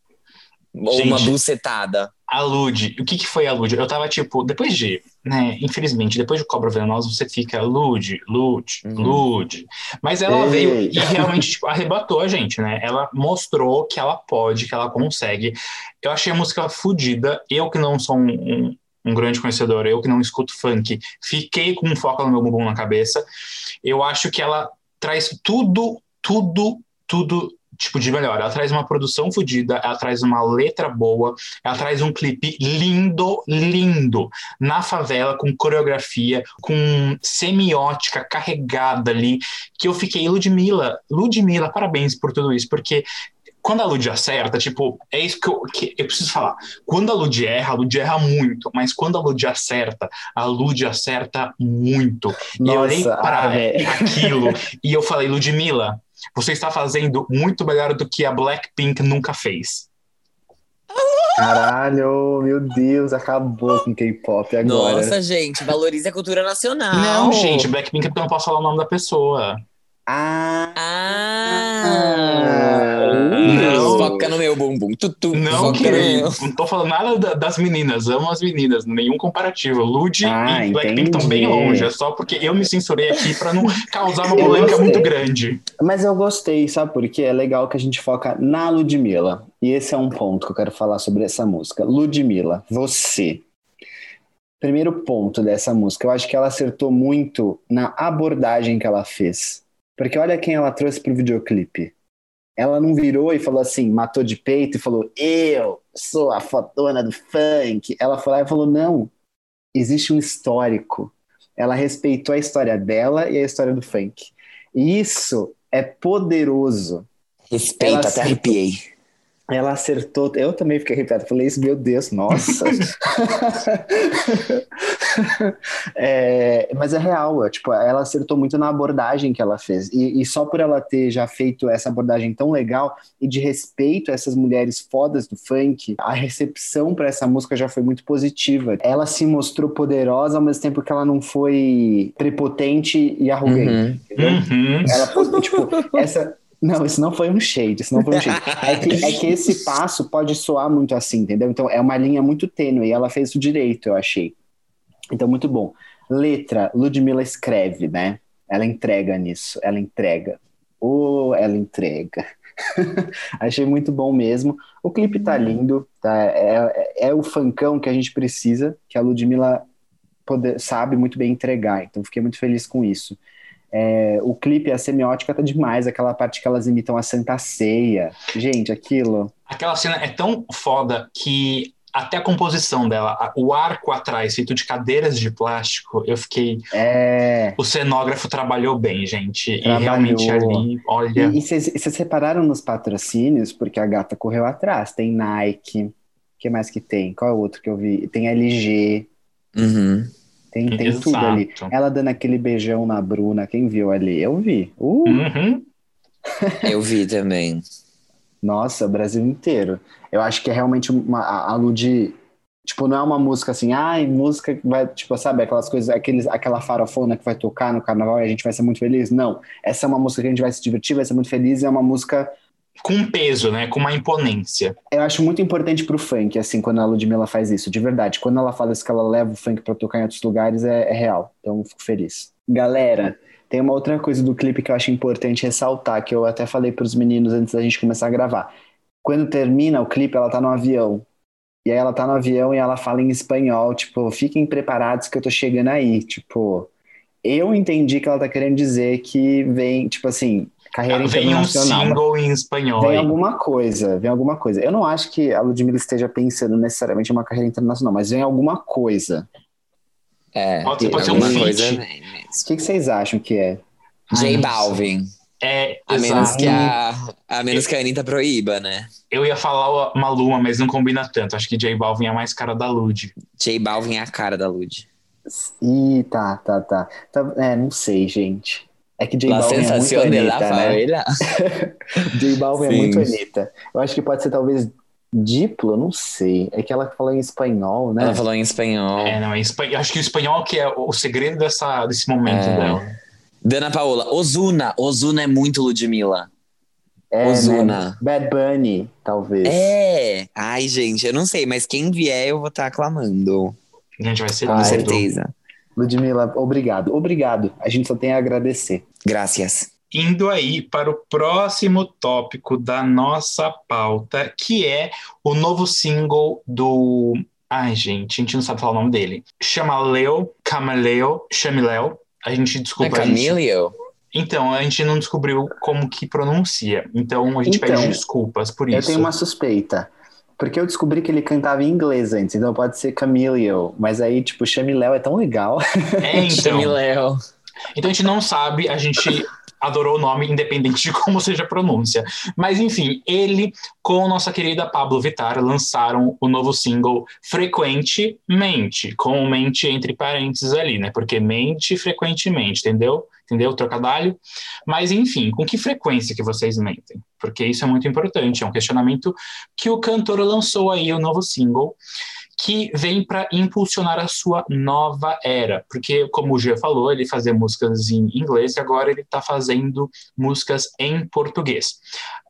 Ou gente, uma bucetada. A Lud, o que, que foi a Lud? Eu tava tipo, depois de, né, infelizmente, depois de Cobra Venenosa, você fica Lud, Lud, uhum. Lud. Mas ela Ei. veio e realmente tipo, arrebatou a gente, né? Ela mostrou que ela pode, que ela consegue. Eu achei a música fodida. Eu que não sou um, um, um, grande conhecedor, eu que não escuto funk, fiquei com um foco no meu bumbum na cabeça. Eu acho que ela traz tudo, tudo, tudo tipo de melhor. Ela traz uma produção fodida, ela traz uma letra boa, ela traz um clipe lindo, lindo, na favela, com coreografia, com semiótica carregada ali, que eu fiquei, Ludmilla, Ludmilla, parabéns por tudo isso, porque quando a Lud acerta, tipo, é isso que eu, que eu preciso falar. Quando a Lud erra, a Lud erra muito, mas quando a Lud acerta, a Lud acerta muito. Nossa, e eu olhei para aquilo (laughs) e eu falei, Ludmilla, você está fazendo muito melhor do que a Blackpink nunca fez. Caralho, meu Deus, acabou com K-pop agora. Nossa, gente, valorize a cultura nacional. Não, gente, Blackpink é porque eu não posso falar o nome da pessoa. Ah! ah não. Foca no meu bumbum. Tutu, não, querido. Não tô falando nada das meninas. Amo as meninas. Nenhum comparativo. Lud ah, e Blackpink estão bem longe. É só porque eu me censurei aqui para não (laughs) causar uma polêmica muito grande. Mas eu gostei, sabe por quê? É legal que a gente foca na Ludmilla. E esse é um ponto que eu quero falar sobre essa música. Ludmilla, você. Primeiro ponto dessa música. Eu acho que ela acertou muito na abordagem que ela fez porque olha quem ela trouxe pro videoclipe. Ela não virou e falou assim, matou de peito e falou, eu sou a fotona do funk. Ela foi lá e falou, não, existe um histórico. Ela respeitou a história dela e a história do funk. E isso é poderoso. Respeito, Ela até acertou. arrepiei. Ela acertou. Eu também fiquei arrepiado. Falei isso, meu Deus, nossa. (laughs) É, mas é real, é, tipo, ela acertou muito na abordagem que ela fez. E, e só por ela ter já feito essa abordagem tão legal e de respeito a essas mulheres fodas do funk, a recepção para essa música já foi muito positiva. Ela se mostrou poderosa ao mesmo tempo que ela não foi prepotente e arrogante. Uhum. entendeu? Uhum. Ela, tipo, (laughs) essa. Não, isso não foi um shade, isso não foi um shade. É que, é que esse (laughs) passo pode soar muito assim, entendeu? Então é uma linha muito tênue e ela fez isso direito, eu achei. Então, muito bom. Letra, Ludmilla escreve, né? Ela entrega nisso, ela entrega. Ou ela entrega. (laughs) achei muito bom mesmo. O clipe tá lindo, tá? É, é, é o funkão que a gente precisa, que a Ludmilla poder, sabe muito bem entregar. Então, fiquei muito feliz com isso. É, o clipe, a semiótica tá demais, aquela parte que elas imitam a Santa Ceia. Gente, aquilo. Aquela cena é tão foda que até a composição dela, o arco atrás, feito de cadeiras de plástico, eu fiquei. É. O cenógrafo trabalhou bem, gente. Trabalhou. E realmente ali, olha. E vocês repararam nos patrocínios? Porque a gata correu atrás. Tem Nike. O que mais que tem? Qual é o outro que eu vi? Tem LG. Uhum. Tem, tem tudo ali. Ela dando aquele beijão na Bruna. Quem viu ali? Eu vi. Uh, Uhum. (laughs) Eu vi também. Nossa, o Brasil inteiro. Eu acho que é realmente uma, a, a Lud. Tipo, não é uma música assim, ai, música que vai, tipo, sabe, aquelas coisas, aqueles, aquela farofona que vai tocar no carnaval e a gente vai ser muito feliz. Não. Essa é uma música que a gente vai se divertir, vai ser muito feliz, e é uma música. Com peso, né? Com uma imponência. Eu acho muito importante pro funk, assim, quando a Ludmilla faz isso, de verdade. Quando ela fala isso que ela leva o funk pra tocar em outros lugares, é, é real. Então, fico feliz. Galera, tem uma outra coisa do clipe que eu acho importante ressaltar, que eu até falei pros meninos antes da gente começar a gravar. Quando termina o clipe, ela tá no avião. E aí ela tá no avião e ela fala em espanhol, tipo, fiquem preparados que eu tô chegando aí. Tipo, eu entendi que ela tá querendo dizer que vem, tipo assim, carreira Vem um single em espanhol. Vem aí. alguma coisa, vem alguma coisa. Eu não acho que a Ludmilla esteja pensando necessariamente em uma carreira internacional, mas vem alguma coisa. É. Pode ser- pode ser um feat. O que, que vocês acham que é? J Balvin. É, A menos, que a, a menos que a Anitta proíba, né? Eu ia falar o Maluma, mas não combina tanto. Acho que J Balvin é mais cara da Lud. J Balvin é a cara da Lud. Ih, tá, tá, tá. Tá- É, não sei, gente. É que J La Balvin é muito Anitta, né? (laughs) J Balvin é Sim. muito Anitta. Eu acho que pode ser talvez Diplo, não sei. É que ela fala em espanhol, né? Ela falou em espanhol. É, não, é espanhol. Acho que o espanhol que é o segredo dessa, desse momento É. dela. Dana Paola, Ozuna. Ozuna é muito Ludmilla. É, Ozuna. né? Bad Bunny, talvez. É! Ai, gente, eu não sei, mas quem vier eu vou estar aclamando. Gente, vai ser Com lindo. certeza. Ludmilla, obrigado. Obrigado. A gente só tem a agradecer. Graças. Indo aí para o próximo tópico da nossa pauta, que é o novo single do. Ai, gente, a gente não sabe falar o nome dele. Chama Leo, Camaleo, Chamileo. A gente É desculpa. a gente- Camilio? Então, a gente não descobriu como que pronuncia. Então, a gente Então, pede desculpas por Eu isso. tenho uma suspeita. Porque eu descobri que ele cantava em inglês antes, então pode ser Camilio. Mas aí, tipo, Chamiléu é tão legal. É, (laughs) então. Chamileo. Então a gente não sabe, a gente adorou o nome, independente de como seja a pronúncia. Mas enfim, ele com nossa querida Pablo Vittar lançaram o novo single Frequentemente, com mente entre parênteses ali, né? Porque mente frequentemente, entendeu? Entendeu? Trocadalho. Mas enfim, com que frequência que vocês mentem? Porque isso é muito importante, é um questionamento que o cantor lançou aí o novo single que vem para impulsionar a sua nova era, porque como o Gia falou, ele fazia músicas em inglês e agora ele está fazendo músicas em português.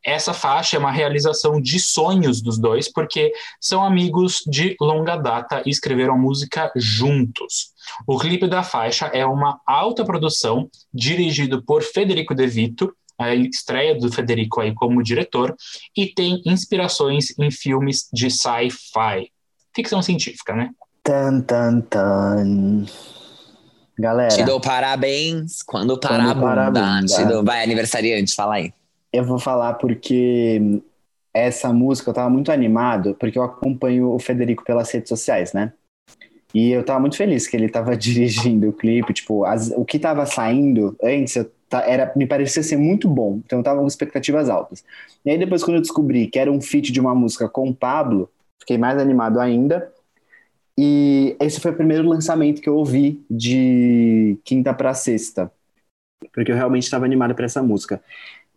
Essa faixa é uma realização de sonhos dos dois, porque são amigos de longa data e escreveram música juntos. O clipe da faixa é uma alta produção, dirigido por Federico De Vito, a estreia do Federico aí como diretor, e tem inspirações em filmes de sci-fi ficção científica, né? Tan, tan, tan. Galera, Te dou parabéns quando parar a bunda. Te dou... Vai, aniversariante, fala aí. Eu vou falar porque essa música eu tava muito animado, porque eu acompanho o Federico pelas redes sociais, né? E eu tava muito feliz que ele tava (laughs) dirigindo o clipe, tipo, as, o que tava saindo antes era, me parecia ser muito bom, então eu tava com expectativas altas. E aí depois quando eu descobri que era um feat de uma música com o Pablo, fiquei mais animado ainda. E esse foi o primeiro lançamento que eu ouvi de quinta para sexta, porque eu realmente estava animado para essa música.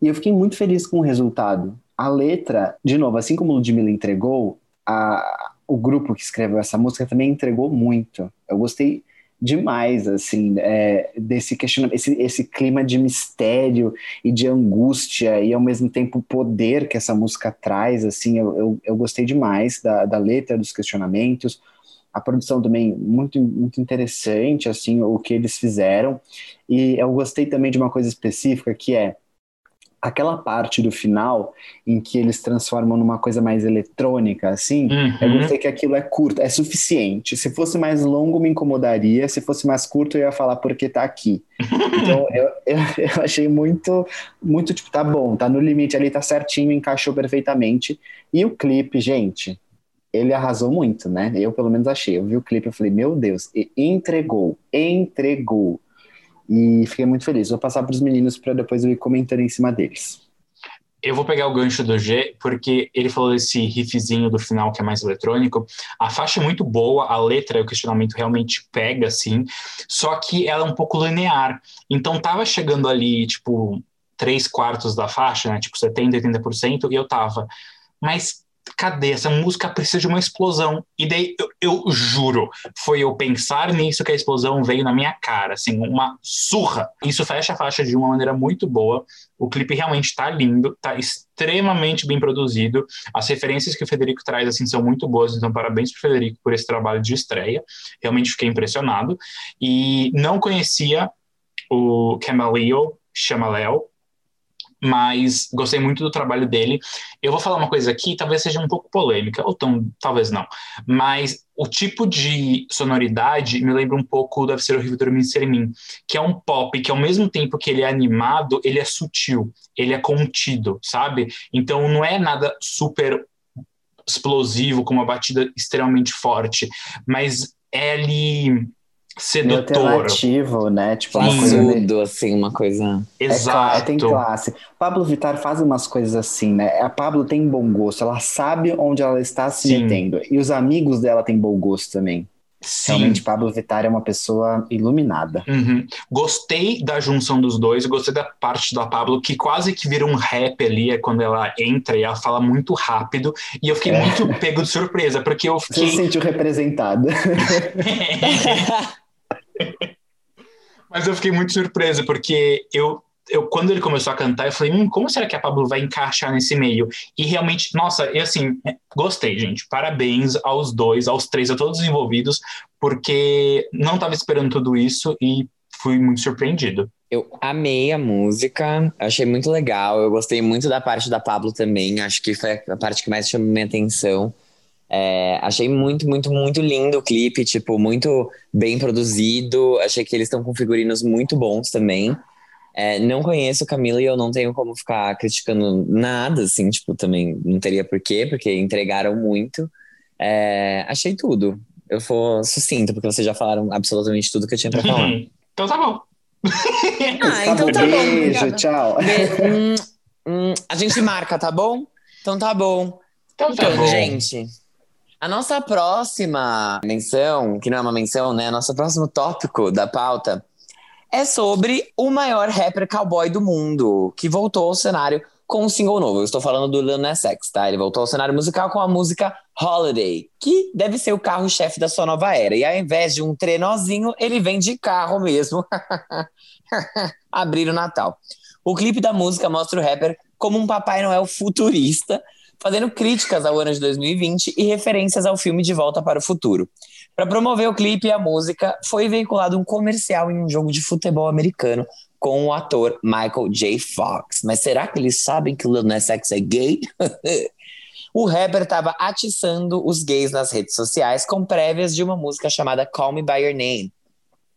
E eu fiquei muito feliz com o resultado. A letra, de novo, assim como o Ludmilla entregou, a, o grupo que escreveu essa música também entregou muito. Eu gostei demais, assim, é, desse questionamento, esse, esse clima de mistério e de angústia e ao mesmo tempo poder que essa música traz, assim, eu, eu, eu gostei demais da, da letra, dos questionamentos, a produção também muito, muito interessante, assim, o que eles fizeram, e eu gostei também de uma coisa específica que é aquela parte do final em que eles transformam numa coisa mais eletrônica, assim, uhum. eu gostei que aquilo é curto, é suficiente. Se fosse mais longo, me incomodaria. Se fosse mais curto, eu ia falar porque tá aqui. (laughs) então, eu, eu, eu, achei muito, muito, tipo, tá bom, tá no limite ali, tá certinho, encaixou perfeitamente. E o clipe, gente, ele arrasou muito, né? Eu, pelo menos, achei. Eu vi o clipe e falei, meu Deus, entregou, entregou. E fiquei muito feliz. Vou passar para os meninos para depois eu ir comentando em cima deles. Eu vou pegar o gancho do G, porque ele falou desse riffzinho do final que é mais eletrônico. A faixa é muito boa, a letra, o questionamento realmente pega, assim, só que ela é um pouco linear. Então tava chegando ali, tipo, três quartos da faixa, né? Tipo, 70%, 80%, e eu tava. Mas cadê? Essa música precisa de uma explosão. E daí, eu, eu, juro, foi eu pensar nisso que a explosão veio na minha cara, assim, uma surra. Isso fecha a faixa de uma maneira muito boa. O clipe realmente tá lindo, tá extremamente bem produzido. As referências que o Federico traz, assim, são muito boas. Então, parabéns pro Federico por esse trabalho de estreia. Realmente fiquei impressionado. E não conhecia o Camaleo Chamaléu, mas gostei muito do trabalho dele. Eu vou falar uma coisa aqui, talvez seja um pouco polêmica, ou tão, talvez não, mas o tipo de sonoridade me lembra um pouco Deve Ser Horrível Dormir Ser Mim, que é um pop que ao mesmo tempo que ele é animado, ele é sutil, ele é contido, sabe? Então não é nada super explosivo, com uma batida extremamente forte, mas é ali sedutor. alternativo, né? Tipo, uma coisa meio... assim, uma coisa... Exato. É, tem classe. Pablo Vittar faz umas coisas assim, né? A Pablo tem bom gosto, ela sabe onde ela está se Sim. metendo. E os amigos dela têm bom gosto também. Sim. Realmente, Pablo Vittar é uma pessoa iluminada. Uhum. Gostei da junção dos dois, gostei da parte da Pablo, que quase que vira um rap ali, é quando ela entra e ela fala muito rápido. E eu fiquei é. muito pego de surpresa, porque eu fiquei. Você se sentiu representada. (laughs) Mas eu fiquei muito surpreso, porque eu, eu quando ele começou a cantar, eu falei, hum, como será que a Pablo vai encaixar nesse meio? E realmente, nossa, e assim, gostei, gente. Parabéns aos dois, aos três, a todos os envolvidos, porque não estava esperando tudo isso e fui muito surpreendido. Eu amei a música, achei muito legal. Eu gostei muito da parte da Pablo também. Acho que foi a parte que mais chamou minha atenção. É, achei muito, muito, muito lindo o clipe, tipo, muito bem produzido. Achei que eles estão com figurinos muito bons também. É, não conheço Camila e eu não tenho como ficar criticando nada, assim, tipo, também não teria porquê, porque entregaram muito. É, achei tudo. Eu for sucinto, porque vocês já falaram absolutamente tudo que eu tinha pra falar. (laughs) então tá bom. ah, então tá bom. Beijo, tchau. Hum, hum, a gente marca, tá bom? Então tá bom. Então, tá então bom. gente. A nossa próxima menção, que não é uma menção, né? Nosso próximo tópico da pauta é sobre o maior rapper cowboy do mundo, que voltou ao cenário com um single novo. Eu estou falando do Lil Nas X, tá? Ele voltou ao cenário musical com a música Holiday, que deve ser o carro-chefe da sua nova era. E ao invés de um trenozinho, ele vem de carro mesmo. (laughs) Abrir o Natal. O clipe da música mostra o rapper como um Papai Noel futurista, fazendo críticas ao ano de 2020 e referências ao filme De Volta para o Futuro. Para promover o clipe e a música, foi veiculado um comercial em um jogo de futebol americano com o ator Michael J. Fox. Mas será que eles sabem que o Lil Nas X é gay? (laughs) o rapper estava atiçando os gays nas redes sociais com prévias de uma música chamada Call Me By Your Name,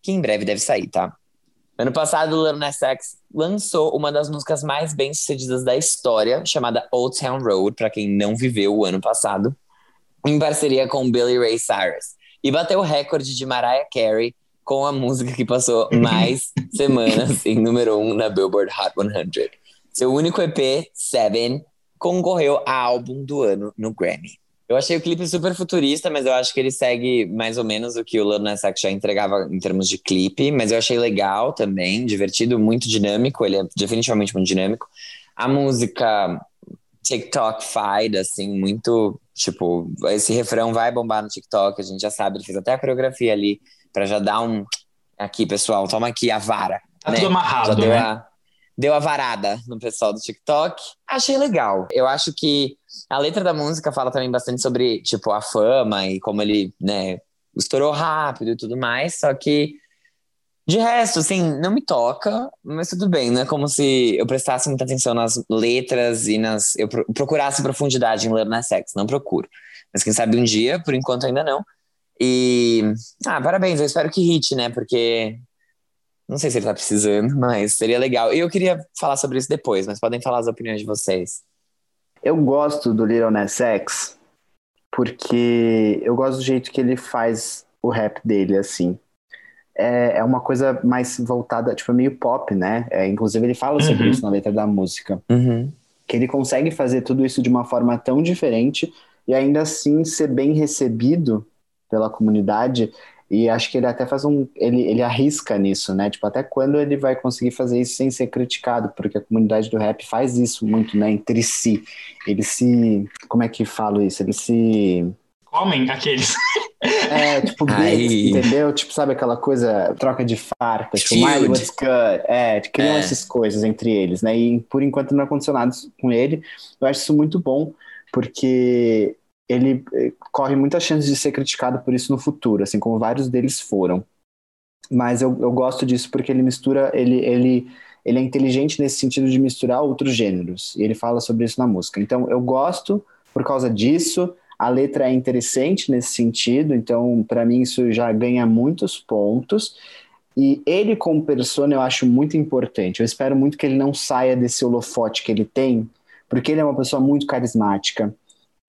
que em breve deve sair, tá? Ano passado, Lil Nas X lançou uma das músicas mais bem-sucedidas da história, chamada Old Town Road, para quem não viveu o ano passado, em parceria com Billy Ray Cyrus. E bateu o recorde de Mariah Carey com a música que passou mais (laughs) semanas em número 1 um na Billboard Hot 100. Seu único EP, Seven, concorreu a álbum do ano no Grammy. Eu achei o clipe super futurista, mas eu acho que ele segue mais ou menos o que o Lil Nas X já entregava em termos de clipe, mas eu achei legal também, divertido, muito dinâmico, ele é definitivamente muito dinâmico. A música TikTok-fied, assim, muito, tipo, esse refrão vai bombar no TikTok, a gente já sabe, ele fez até a coreografia ali, para já dar um, aqui pessoal, toma aqui a vara. Tá né? tudo amarrado, já deu né? A, deu a varada no pessoal do TikTok, achei legal. Eu acho que a letra da música fala também bastante sobre, tipo, a fama e como ele, né, estourou rápido e tudo mais, só que de resto, assim, não me toca, mas tudo bem, não é como se eu prestasse muita atenção nas letras e nas. Eu procurasse profundidade em Lil Nas X, não procuro. Mas quem sabe um dia, por enquanto ainda não. E. Ah, parabéns, eu espero que hit, né? Porque. Não sei se ele tá precisando, mas seria legal. E eu queria falar sobre isso depois, mas podem falar as opiniões de vocês. Eu gosto do Little Nas X porque eu gosto do jeito que ele faz o rap dele, assim. É, é uma coisa mais voltada, tipo, meio pop, né? É, inclusive ele fala sobre uhum. isso na letra da música. Uhum. Que ele consegue fazer tudo isso de uma forma tão diferente e ainda assim ser bem recebido pela comunidade e acho que ele até faz um. Ele, ele arrisca nisso, né? Tipo, até quando ele vai conseguir fazer isso sem ser criticado? Porque a comunidade do rap faz isso muito, né? Entre si. Ele se. Como é que falo isso? Ele se. Comem aqueles. É, tipo, entendeu? Tipo, sabe aquela coisa, troca de farpa, tipo, Miley, what's good? É, criam é. essas coisas entre eles, né? E por enquanto não aconteceu nada com ele. Eu acho isso muito bom, porque ele eh, corre muita chance de ser criticado por isso no futuro, assim como vários deles foram. Mas eu, eu gosto disso porque ele mistura, ele, ele, ele é inteligente nesse sentido de misturar outros gêneros, e ele fala sobre isso na música. Então eu gosto por causa disso, a letra é interessante nesse sentido, então para mim isso já ganha muitos pontos. E ele como persona eu acho muito importante. Eu espero muito que ele não saia desse holofote que ele tem, porque ele é uma pessoa muito carismática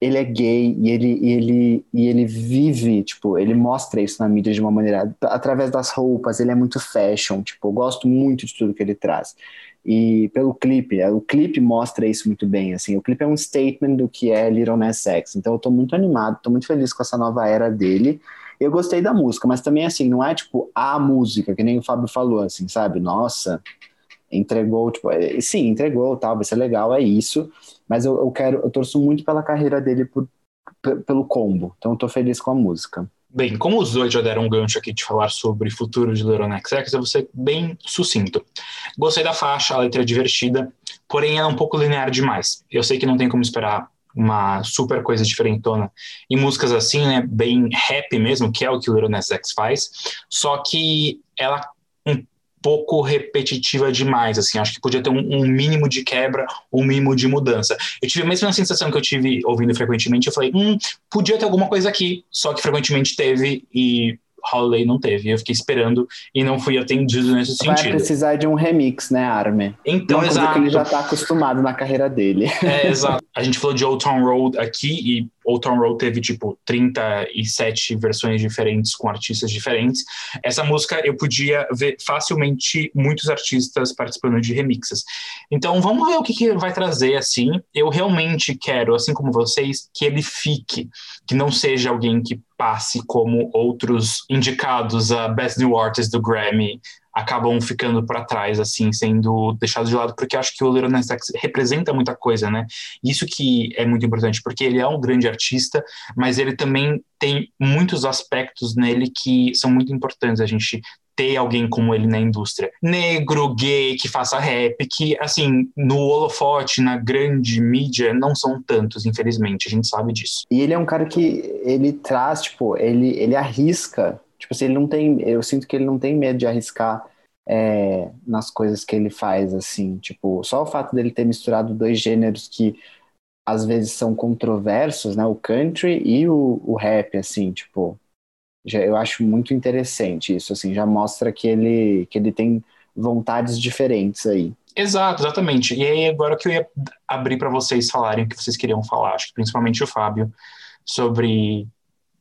ele é gay e ele, e ele, e ele vive, tipo, ele mostra isso na mídia de uma maneira, através das roupas, ele é muito fashion, tipo, eu gosto muito de tudo que ele traz. E pelo clipe, o clipe mostra isso muito bem, assim, o clipe é um statement do que é Little Nas X, então eu tô muito animado, tô muito feliz com essa nova era dele, eu gostei da música, mas também, assim, não é, tipo, a música, que nem o Fábio falou, assim, sabe, nossa, entregou, tipo, é, sim, entregou, tal, vai ser legal, é isso, mas eu, eu quero, eu torço muito pela carreira dele por, pelo combo. Então eu tô feliz com a música. Bem, como os dois já deram um gancho aqui de falar sobre futuro de Nas X, eu vou ser bem sucinto. Gostei da faixa, a letra é divertida, porém é um pouco linear demais. Eu sei que não tem como esperar uma super coisa diferentona em músicas assim, né, bem rap mesmo, que é o que o Nas X faz, só que ela pouco repetitiva demais, assim, acho que podia ter um, um, mínimo de quebra, um mínimo de mudança. Eu tive a mesma sensação que eu tive ouvindo frequentemente, eu falei, hum, podia ter alguma coisa aqui, só que frequentemente teve e Holiday não teve. Eu fiquei esperando e não fui atendido nesse Vai sentido. Vai precisar de um remix, né, Armin? Então, Uma exato. que ele já está acostumado na carreira dele. É, exato. A gente falou de Old Town Road aqui e Old Town Road teve, tipo, 37 versões diferentes com artistas diferentes. Essa música eu podia ver facilmente muitos artistas participando de remixes. Então, vamos ver o que, que vai trazer, assim. Eu realmente quero, assim como vocês, que ele fique, que não seja alguém que passe como outros indicados a Best New Artist do Grammy acabam ficando para trás, assim, sendo deixados de lado, porque acho que o Little Nas X representa muita coisa, né? Isso que é muito importante, porque ele é um grande artista, mas ele também tem muitos aspectos nele que são muito importantes a gente ter alguém como ele na indústria. Negro, gay, que faça rap, que, assim, no holofote, na grande mídia, não são tantos, infelizmente, a gente sabe disso. E ele é um cara que, ele traz, tipo, ele, ele arrisca, tipo assim, ele não tem, eu sinto que ele não tem medo de arriscar é, nas coisas que ele faz, assim, tipo, só o fato dele ter misturado dois gêneros que às vezes são controversos, né, o country e o, o rap, assim, tipo, já, eu acho muito interessante isso, assim, já mostra que ele, que ele tem vontades diferentes aí. Exato, exatamente. E aí agora que eu ia abrir para vocês falarem o que vocês queriam falar, acho que principalmente o Fábio, sobre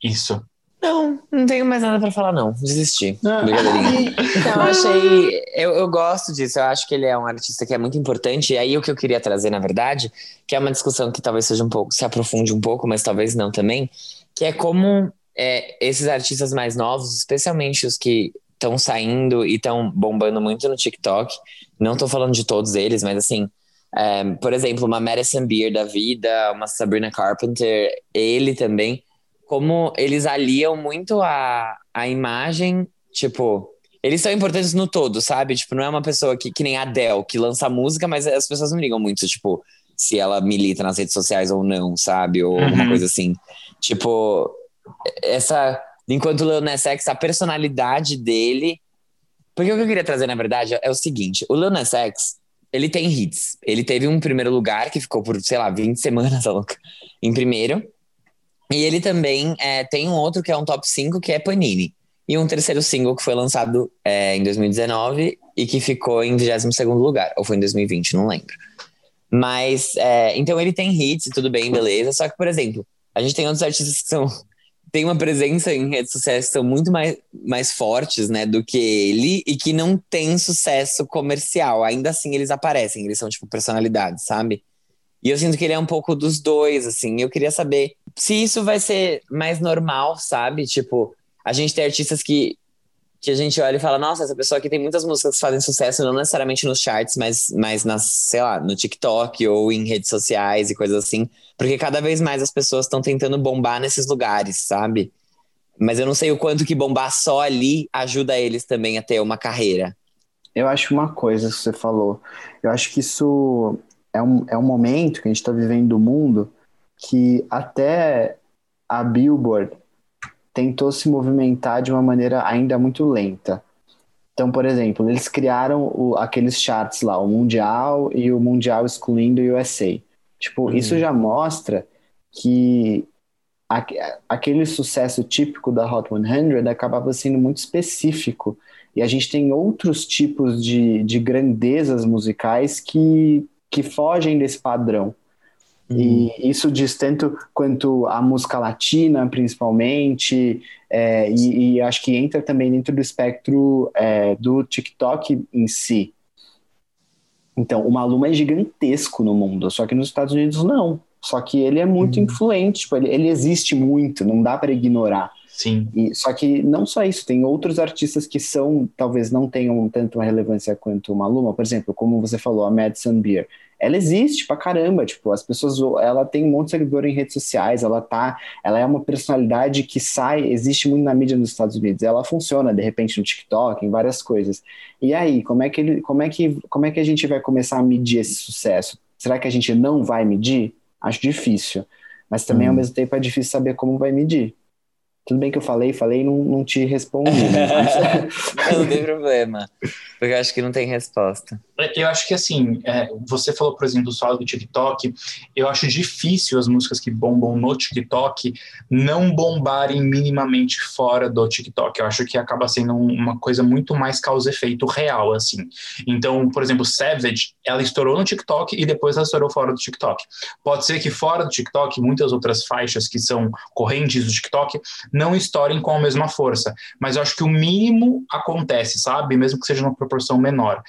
isso. Não, não tenho mais nada para falar, não. Desisti. Ah. Brigadeirinha. (laughs) Então, eu achei. Eu, eu gosto disso, eu acho que ele é um artista que é muito importante. E aí, o que eu queria trazer, na verdade, que é uma discussão que talvez seja um pouco, se aprofunde um pouco, mas talvez não também, que é como é, esses artistas mais novos, especialmente os que estão saindo e estão bombando muito no TikTok. Não estou falando de todos eles, mas assim. É, por exemplo, uma Madison Beer da vida, uma Sabrina Carpenter, ele também como eles aliam muito a, a imagem, tipo, eles são importantes no todo, sabe? Tipo, não é uma pessoa que, que nem a Adele, que lança música, mas as pessoas não ligam muito, tipo, se ela milita nas redes sociais ou não, sabe? Ou uhum. alguma coisa assim. Tipo, essa. Enquanto o Lil Nas X, a personalidade dele. Porque o que eu queria trazer, na verdade, é o seguinte: o Lil Nas X, ele tem hits. Ele teve um primeiro lugar que ficou por, sei lá, 20 semanas, (laughs) louca, em primeiro. E ele também é, tem um outro que é um top 5, que é Panini. E um terceiro single que foi lançado é, em 2019 e que ficou em 22 lugar. Ou foi em 2020, não lembro. Mas, é, então ele tem hits e tudo bem, beleza. Só que, por exemplo, a gente tem outros artistas que são (laughs) tem uma presença em redes sociais que são muito mais, mais fortes, né, do que ele e que não tem sucesso comercial. Ainda assim, eles aparecem, eles são, tipo, personalidades, sabe? E eu sinto que ele é um pouco dos dois, assim. Eu queria saber se isso vai ser mais normal, sabe? Tipo, a gente tem artistas que, que a gente olha e fala, nossa, essa pessoa aqui tem muitas músicas que fazem sucesso, não necessariamente nos charts, mas, mas nas, sei lá, no TikTok ou em redes sociais e coisas assim. Porque cada vez mais as pessoas estão tentando bombar nesses lugares, sabe? Mas eu não sei o quanto que bombar só ali ajuda eles também a ter uma carreira. Eu acho uma coisa que você falou. Eu acho que isso é um, é um momento que a gente está vivendo do mundo que até a Billboard tentou se movimentar de uma maneira ainda muito lenta. Então, por exemplo, eles criaram o, aqueles charts lá, o Mundial e o Mundial excluindo o USA. Tipo, uhum. isso já mostra que a, aquele sucesso típico da Hot 100 acabava sendo muito específico. E a gente tem outros tipos de, de grandezas musicais que que fogem desse padrão. Uhum. E isso diz tanto quanto a música latina, principalmente, é, e, e, acho que entra também dentro do espectro é, do TikTok em si. Então, o Maluma é gigantesco no mundo, só que nos Estados Unidos não. Só que ele é muito uhum. influente, tipo, ele, ele existe muito, não dá para ignorar. Sim. E, só que não só isso, tem outros artistas que são, talvez não tenham tanto uma relevância quanto o Maluma, por exemplo, como você falou, a Madison Beer. Ela existe pra caramba, tipo, as pessoas, ela tem um monte de seguidor em redes sociais, ela tá, ela é uma personalidade que sai, existe muito na mídia nos Estados Unidos, ela funciona de repente no TikTok, em várias coisas. E aí, como é que ele, como é que, como é que a gente vai começar a medir esse sucesso? Será que a gente não vai medir? Acho difícil. Mas também, hum. ao mesmo tempo, é difícil saber como vai medir. Tudo bem que eu falei, falei e não, não te respondi. Né? (laughs) não tem problema. Porque eu acho que não tem resposta. Eu acho que assim, é, você falou, por exemplo, só do TikTok. Eu acho difícil as músicas que bombam no TikTok não bombarem minimamente fora do TikTok. Eu acho que acaba sendo uma coisa muito mais causa-efeito real, assim. Então, por exemplo, Savage, ela estourou no TikTok e depois ela estourou fora do TikTok. Pode ser que fora do TikTok, muitas outras faixas que são correntes do TikTok não estourem com a mesma força. Mas eu acho que o mínimo acontece, sabe? Mesmo que seja numa proporção menor.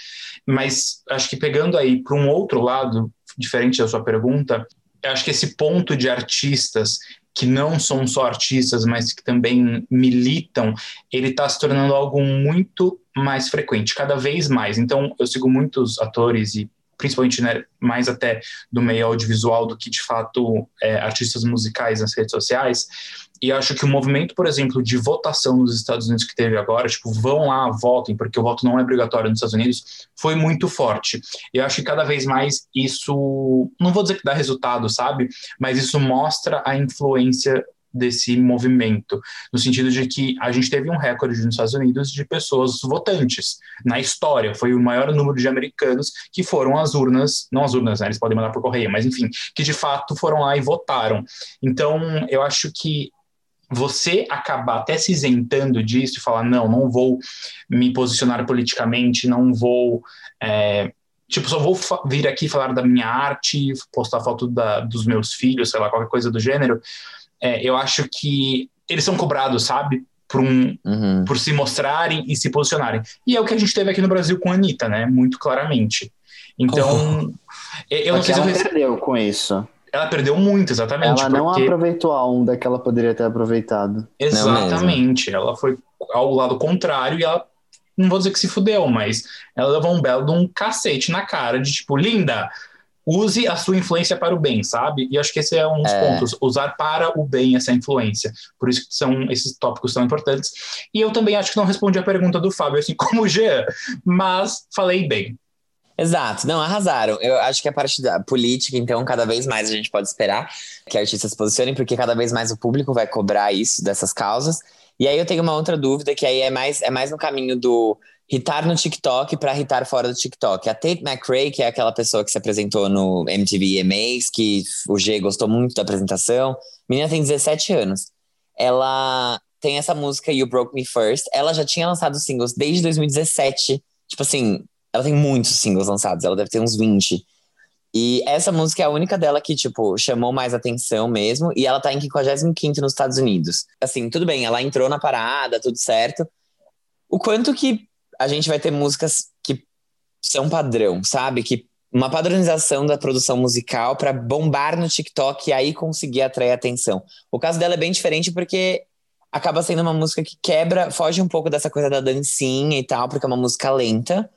Mas acho que pegando aí para um outro lado, diferente da sua pergunta, acho que esse ponto de artistas que não são só artistas, mas que também militam, ele está se tornando algo muito mais frequente, cada vez mais. Então, eu sigo muitos atores e principalmente né, mais até do meio audiovisual do que de fato é, artistas musicais nas redes sociais, e acho que o movimento, por exemplo, de votação nos Estados Unidos que teve agora, tipo, vão lá, votem, porque o voto não é obrigatório nos Estados Unidos, foi muito forte. E acho que cada vez mais isso, não vou dizer que dá resultado, sabe? Mas isso mostra a influência desse movimento, no sentido de que a gente teve um recorde nos Estados Unidos de pessoas votantes na história, foi o maior número de americanos que foram às urnas, não às urnas, né, eles podem mandar por correio, mas enfim, que de fato foram lá e votaram. Então, eu acho que você acabar até se isentando disso e falar, não, não vou me posicionar politicamente, não vou. É, tipo, só vou vir aqui falar da minha arte, postar foto da, dos meus filhos, sei lá, qualquer coisa do gênero. É, eu acho que eles são cobrados, sabe? Por, um, uhum. por se mostrarem e se posicionarem. E é o que a gente teve aqui no Brasil com a Anitta, né? Muito claramente. Então, oh. eu não sei se eu perdeu com isso. Ela perdeu muito, exatamente. Ela não porque... aproveitou a onda que ela poderia ter aproveitado. Exatamente. Ela foi ao lado contrário e ela, não vou dizer que se fudeu, mas ela levou um belo de um cacete na cara de tipo, linda, use a sua influência para o bem, sabe? E acho que esse é um dos é. pontos, usar para o bem essa influência. Por isso que são esses tópicos tão importantes. E eu também acho que não respondi a pergunta do Fábio, assim como o Jean, mas falei bem. Exato, não, arrasaram. Eu acho que a parte da política, então, cada vez mais a gente pode esperar que artistas se posicionem, porque cada vez mais o público vai cobrar isso, dessas causas. E aí eu tenho uma outra dúvida, que aí é mais, é mais no caminho do hitar no TikTok para hitar fora do TikTok. A Tate McRae, que é aquela pessoa que se apresentou no MTV EMAs, que o G gostou muito da apresentação, a menina tem 17 anos. Ela tem essa música You Broke Me First. Ela já tinha lançado singles desde 2017. Tipo assim, ela tem muitos singles lançados, ela deve ter uns 20. E essa música é a única dela que, tipo, chamou mais atenção mesmo. E ela tá em 55 nos Estados Unidos. Assim, tudo bem, ela entrou na parada, tudo certo. O quanto que a gente vai ter músicas que são padrão, sabe? Que uma padronização da produção musical para bombar no TikTok e aí conseguir atrair atenção. O caso dela é bem diferente porque acaba sendo uma música que quebra, foge um pouco dessa coisa da dancinha e tal, porque é uma música lenta.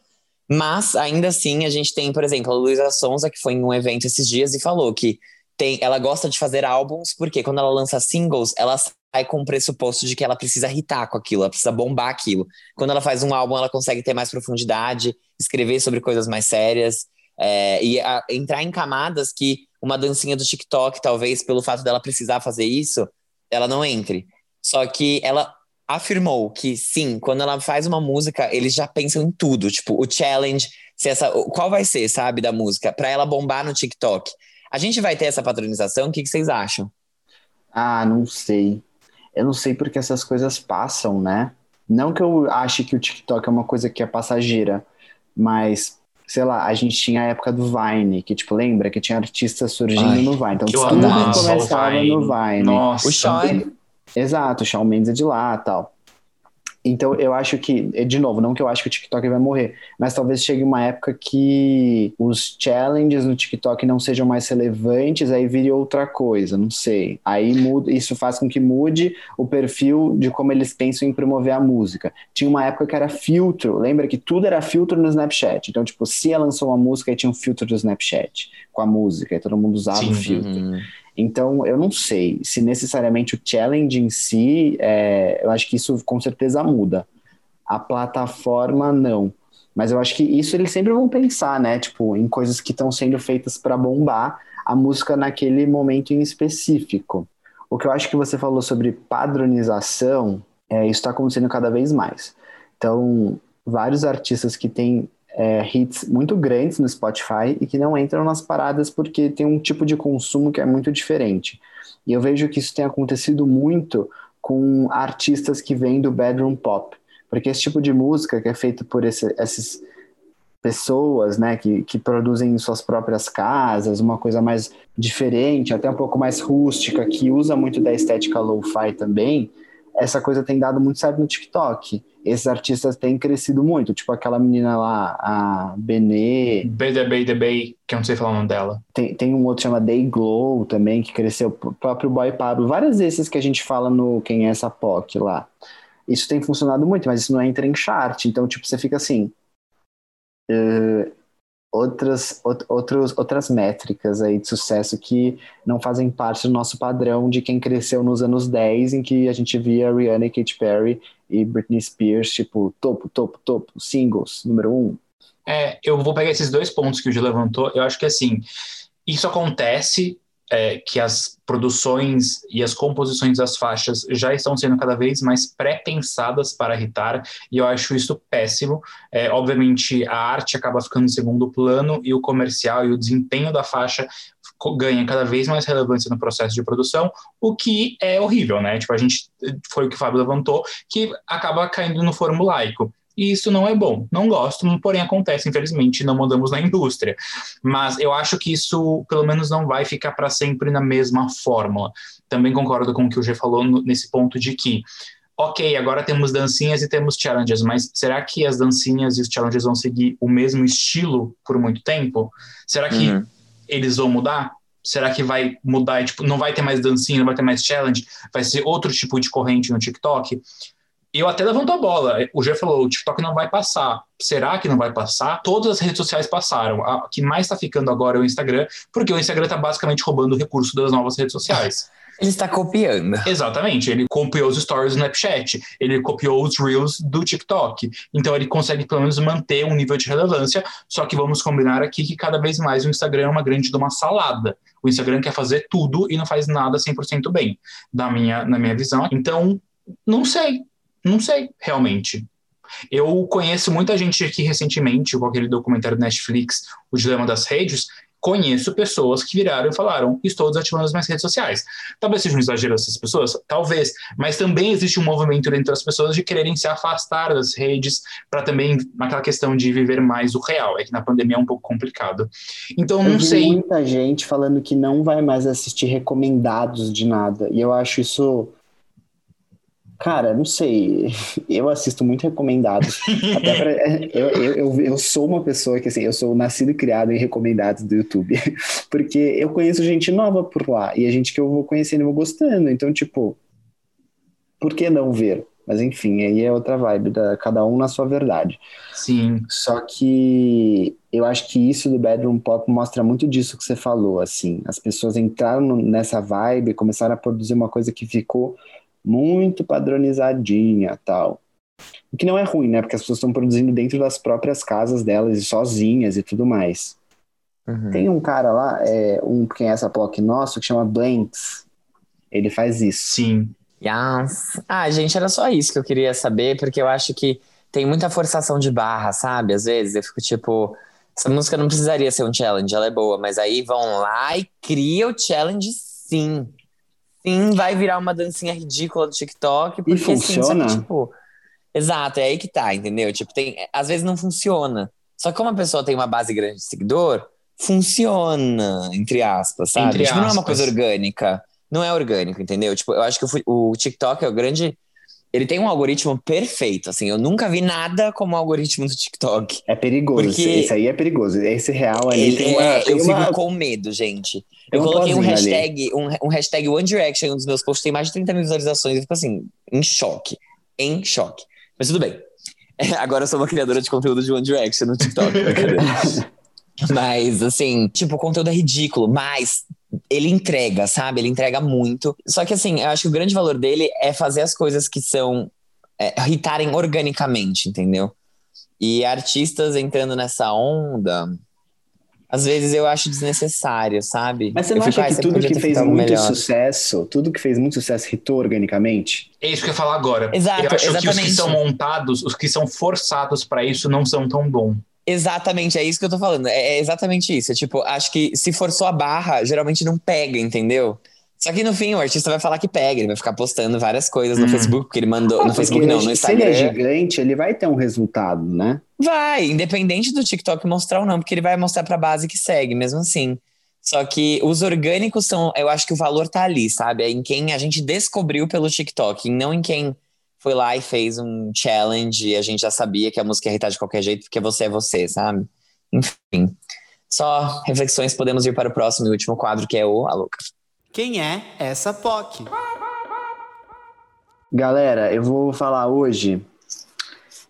Mas, ainda assim, a gente tem, por exemplo, a Luísa Sonza, que foi em um evento esses dias e falou que tem, ela gosta de fazer álbuns, porque quando ela lança singles, ela sai com o pressuposto de que ela precisa irritar com aquilo, ela precisa bombar aquilo. Quando ela faz um álbum, ela consegue ter mais profundidade, escrever sobre coisas mais sérias, é, e a, entrar em camadas que uma dancinha do TikTok, talvez, pelo fato dela precisar fazer isso, ela não entre. Só que ela afirmou que sim, quando ela faz uma música, eles já pensam em tudo, tipo, o challenge, se essa, qual vai ser, sabe, da música, para ela bombar no TikTok. A gente vai ter essa padronização? O que, que vocês acham? Ah, não sei. Eu não sei porque essas coisas passam, né? Não que eu ache que o TikTok é uma coisa que é passageira, mas sei lá, a gente tinha a época do Vine, que, tipo, lembra que tinha artistas surgindo Ai, no Vine. Então, tudo começava no Vine. Nossa. O Sean, Exato, o Shawn Mendes é de lá tal. Então, eu acho que, de novo, não que eu acho que o TikTok vai morrer, mas talvez chegue uma época que os challenges no TikTok não sejam mais relevantes, aí vire outra coisa, não sei. Aí muda, isso faz com que mude o perfil de como eles pensam em promover a música. Tinha uma época que era filtro, lembra que tudo era filtro no Snapchat. Então, tipo, se ela lançou uma música, aí tinha um filtro do Snapchat com a música, e todo mundo usava Sim, o filtro. Uhum. Então, eu não sei se necessariamente o challenge em si, é, eu acho que isso com certeza muda. A plataforma, não. Mas eu acho que isso eles sempre vão pensar, né? Tipo, em coisas que estão sendo feitas para bombar a música naquele momento em específico. O que eu acho que você falou sobre padronização, é, isso está acontecendo cada vez mais. Então, vários artistas que têm é, hits muito grandes no Spotify e que não entram nas paradas porque tem um tipo de consumo que é muito diferente. E eu vejo que isso tem acontecido muito com artistas que vêm do bedroom pop, porque esse tipo de música que é feito por esse, essas pessoas, né, que, que produzem em suas próprias casas, uma coisa mais diferente, até um pouco mais rústica, que usa muito da estética lo-fi também, essa coisa tem dado muito certo no TikTok esses artistas têm crescido muito, tipo aquela menina lá, a Benê. DB, que eu não sei falar o nome dela. Tem, tem um outro chama Day Glow também, que cresceu, o próprio Boy Pablo, várias desses que a gente fala no Quem é essa POC lá. Isso tem funcionado muito, mas isso não entra em chart, então, tipo, você fica assim. Uh, outras, outros, outras métricas aí de sucesso que não fazem parte do nosso padrão de quem cresceu nos anos 10, em que a gente via Rihanna e Katy Perry e Britney Spears, tipo, topo, topo, topo, singles, número um. É, eu vou pegar esses dois pontos que o Gil levantou. Eu acho que, assim, isso acontece é, que as produções e as composições das faixas já estão sendo cada vez mais pré-pensadas para irritar, e eu acho isso péssimo. É, obviamente, a arte acaba ficando em segundo plano e o comercial e o desempenho da faixa ganha cada vez mais relevância no processo de produção, o que é horrível, né? Tipo, a gente foi o que o Fábio levantou, que acaba caindo no formulaico. E isso não é bom. Não gosto, porém acontece, infelizmente, não mandamos na indústria. Mas eu acho que isso, pelo menos, não vai ficar para sempre na mesma fórmula. Também concordo com o que o G falou nesse ponto de que ok, agora temos dancinhas e temos challenges, mas será que as dancinhas e os challenges vão seguir o mesmo estilo por muito tempo? Será que uhum. Eles vão mudar? Será que vai mudar? Tipo, não vai ter mais dancinha, não vai ter mais challenge? Vai ser outro tipo de corrente no TikTok? Eu até levantou a bola. O G falou: o TikTok não vai passar. Será que não vai passar? Todas as redes sociais passaram. A que mais está ficando agora é o Instagram, porque o Instagram está basicamente roubando o recurso das novas redes sociais. Ele está copiando. Exatamente. Ele copiou os stories do Snapchat, ele copiou os Reels do TikTok. Então ele consegue pelo menos manter um nível de relevância. Só que vamos combinar aqui que cada vez mais o Instagram é uma grande de uma salada. O Instagram quer fazer tudo e não faz nada 100% bem, da minha, na minha visão. Então, não sei. Não sei, realmente. Eu conheço muita gente aqui recentemente, com aquele documentário do Netflix, O Dilema das Redes, conheço pessoas que viraram e falaram: estou desativando as minhas redes sociais. Talvez seja um exagero dessas pessoas, talvez, mas também existe um movimento dentro das pessoas de quererem se afastar das redes para também aquela questão de viver mais o real. É que na pandemia é um pouco complicado. Então, não eu sei. muita gente falando que não vai mais assistir recomendados de nada, e eu acho isso Cara, não sei. Eu assisto muito recomendados. Até pra, eu, eu, eu, eu, sou uma pessoa que, assim, eu sou nascido e criado em recomendados do YouTube. (laughs) Porque eu conheço gente nova por lá. E a gente que eu vou conhecendo e vou gostando. Então, tipo, por que não ver? Mas enfim, aí é outra vibe, da, cada um na sua verdade. Sim. Só que eu acho que isso do Bedroom Pop mostra muito disso que você falou, assim. As pessoas entraram nessa vibe, começaram a produzir uma coisa que ficou muito padronizadinha tal. O que não é ruim, né? Porque as pessoas estão produzindo dentro das próprias casas delas, sozinhas e tudo mais. Uhum. Tem um cara lá, é, um quem é essa POC nosso, que chama Blanks. Ele faz isso. Sim. Yes. Ah, gente, era só isso que eu queria saber, porque eu acho que tem muita forçação de barra, sabe? Às vezes eu fico tipo, essa música não precisaria ser um challenge, ela é boa, mas aí vão lá e cria o challenge sim. Sim, vai virar uma dancinha ridícula do TikTok. Porque, e funciona? Assim, que, tipo, exato, é aí que tá, entendeu? Tipo, tem, às vezes não funciona. Só que como a pessoa tem uma base grande de seguidor, funciona, entre aspas, sabe? Entre tipo, aspas. não é uma coisa orgânica. Não é orgânico, entendeu? Tipo, eu acho que o, o TikTok é o grande ele tem um algoritmo perfeito, assim, eu nunca vi nada como o algoritmo do TikTok. É perigoso, porque esse aí é perigoso, esse real ali ele, tem uma, é, tem Eu uma... fico com medo, gente. Eu coloquei um hashtag, um, um, hashtag One Direction, um dos meus posts tem mais de 30 mil visualizações, eu fico assim, em choque, em choque. Mas tudo bem. (laughs) Agora eu sou uma criadora de conteúdo de One Direction no TikTok, (laughs) Mas, assim, tipo, o conteúdo é ridículo, mas ele entrega, sabe? Ele entrega muito. Só que, assim, eu acho que o grande valor dele é fazer as coisas que são. É, hitarem organicamente, entendeu? E artistas entrando nessa onda, às vezes eu acho desnecessário, sabe? Mas você não eu acha fico, que ah, tudo que fez muito melhor. sucesso, tudo que fez muito sucesso hitou organicamente? É isso que eu ia falar agora. Exato, eu acho exatamente. que os que são montados, os que são forçados para isso não são tão bons. Exatamente, é isso que eu tô falando. É, é exatamente isso. É, tipo, acho que se forçou a barra, geralmente não pega, entendeu? Só que no fim o artista vai falar que pega, ele vai ficar postando várias coisas no Hum. Facebook, porque ele mandou. Ah, no Facebook não, no Se ele é Instagram. gigante, ele vai ter um resultado, né? Vai, independente do TikTok mostrar ou não, porque ele vai mostrar pra base que segue, mesmo assim. Só que os orgânicos são, eu acho que o valor tá ali, sabe? É em quem a gente descobriu pelo TikTok, e não em quem foi lá e fez um challenge e a gente já sabia que a música ia irritar de qualquer jeito, porque você é você, sabe? Enfim. Só reflexões, podemos ir para o próximo e último quadro, que é o A Louca. Quem é essa POC? Galera, eu vou falar hoje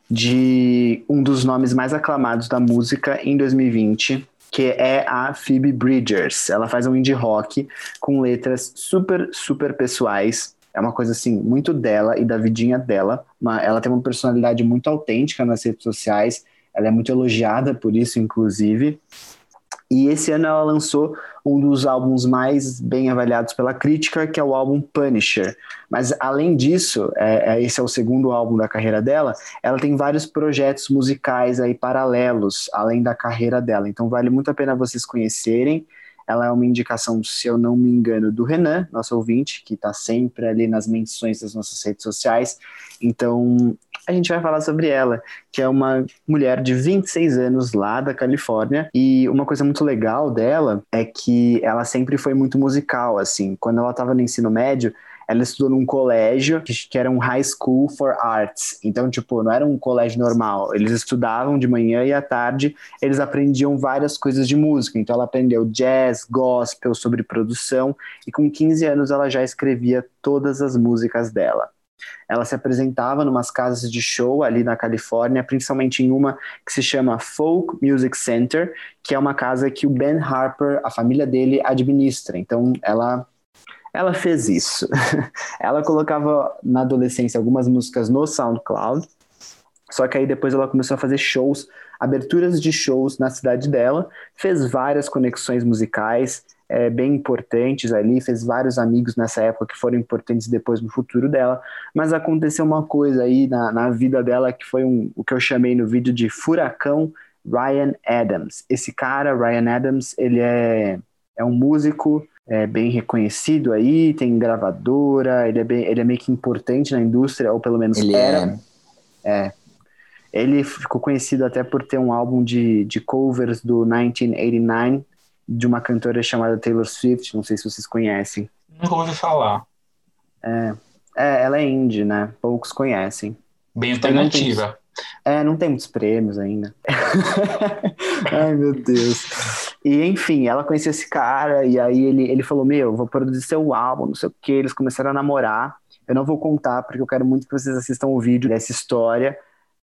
de um dos nomes mais aclamados da música em 2020, que é a Phoebe Bridgers. Ela faz um indie rock com letras super, super pessoais. É uma coisa assim, muito dela e da vidinha dela. Uma- ela tem uma personalidade muito autêntica nas redes sociais. Ela é muito elogiada por isso, inclusive. E esse ano ela lançou um dos álbuns mais bem avaliados pela crítica, que é o álbum Punisher. Mas além disso, é, é- esse é o segundo álbum da carreira dela, ela tem vários projetos musicais aí paralelos, além da carreira dela. Então vale muito a pena vocês conhecerem. Ela é uma indicação, se eu não me engano, do Renan, nosso ouvinte, que está sempre ali nas menções das nossas redes sociais. Então, a gente vai falar sobre ela, que é uma mulher de 26 anos lá da Califórnia. E uma coisa muito legal dela é que ela sempre foi muito musical, assim. Quando ela estava no ensino médio, ela estudou num colégio que era um high school for arts. Então, tipo, não era um colégio normal. Eles estudavam de manhã e à tarde eles aprendiam várias coisas de música. Então, ela aprendeu jazz, gospel, sobre produção. E com 15 anos, ela já escrevia todas as músicas dela. Ela se apresentava em umas casas de show ali na Califórnia, principalmente em uma que se chama Folk Music Center, que é uma casa que o Ben Harper, a família dele, administra. Então, ela ela fez isso. (laughs) ela colocava na adolescência algumas músicas no SoundCloud, só que aí depois ela começou a fazer shows, aberturas de shows na cidade dela, fez várias conexões musicais é, bem importantes ali, fez vários amigos nessa época que foram importantes depois no futuro dela, mas aconteceu uma coisa aí na, na vida dela que foi um, o que eu chamei no vídeo de furacão Ryan Adams. Esse cara, Ryan Adams, ele é, é um músico é, bem reconhecido aí, tem gravadora, ele é, bem, ele é meio que importante na indústria, ou pelo menos ele era. É. é. Ele ficou conhecido até por ter um álbum de, de covers do 1989 de uma cantora chamada Taylor Swift, não sei se vocês conhecem. Nunca ouvi falar. É, é ela é indie, né? Poucos conhecem. Bem alternativa. É, não tem muitos prêmios ainda. (laughs) Ai, meu Deus. E, enfim, ela conheceu esse cara, e aí ele, ele falou: Meu, vou produzir seu álbum, não sei o que. Eles começaram a namorar. Eu não vou contar, porque eu quero muito que vocês assistam o vídeo dessa história.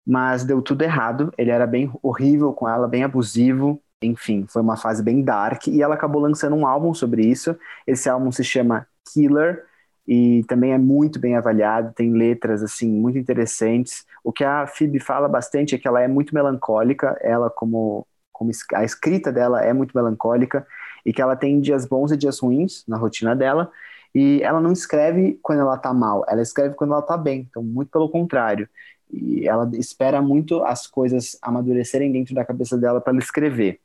Mas deu tudo errado. Ele era bem horrível com ela, bem abusivo. Enfim, foi uma fase bem dark. E ela acabou lançando um álbum sobre isso. Esse álbum se chama Killer e também é muito bem avaliado, tem letras assim muito interessantes. O que a Phoebe fala bastante é que ela é muito melancólica, ela como, como a escrita dela é muito melancólica e que ela tem dias bons e dias ruins na rotina dela. E ela não escreve quando ela tá mal, ela escreve quando ela tá bem. Então, muito pelo contrário. E ela espera muito as coisas amadurecerem dentro da cabeça dela para ela escrever.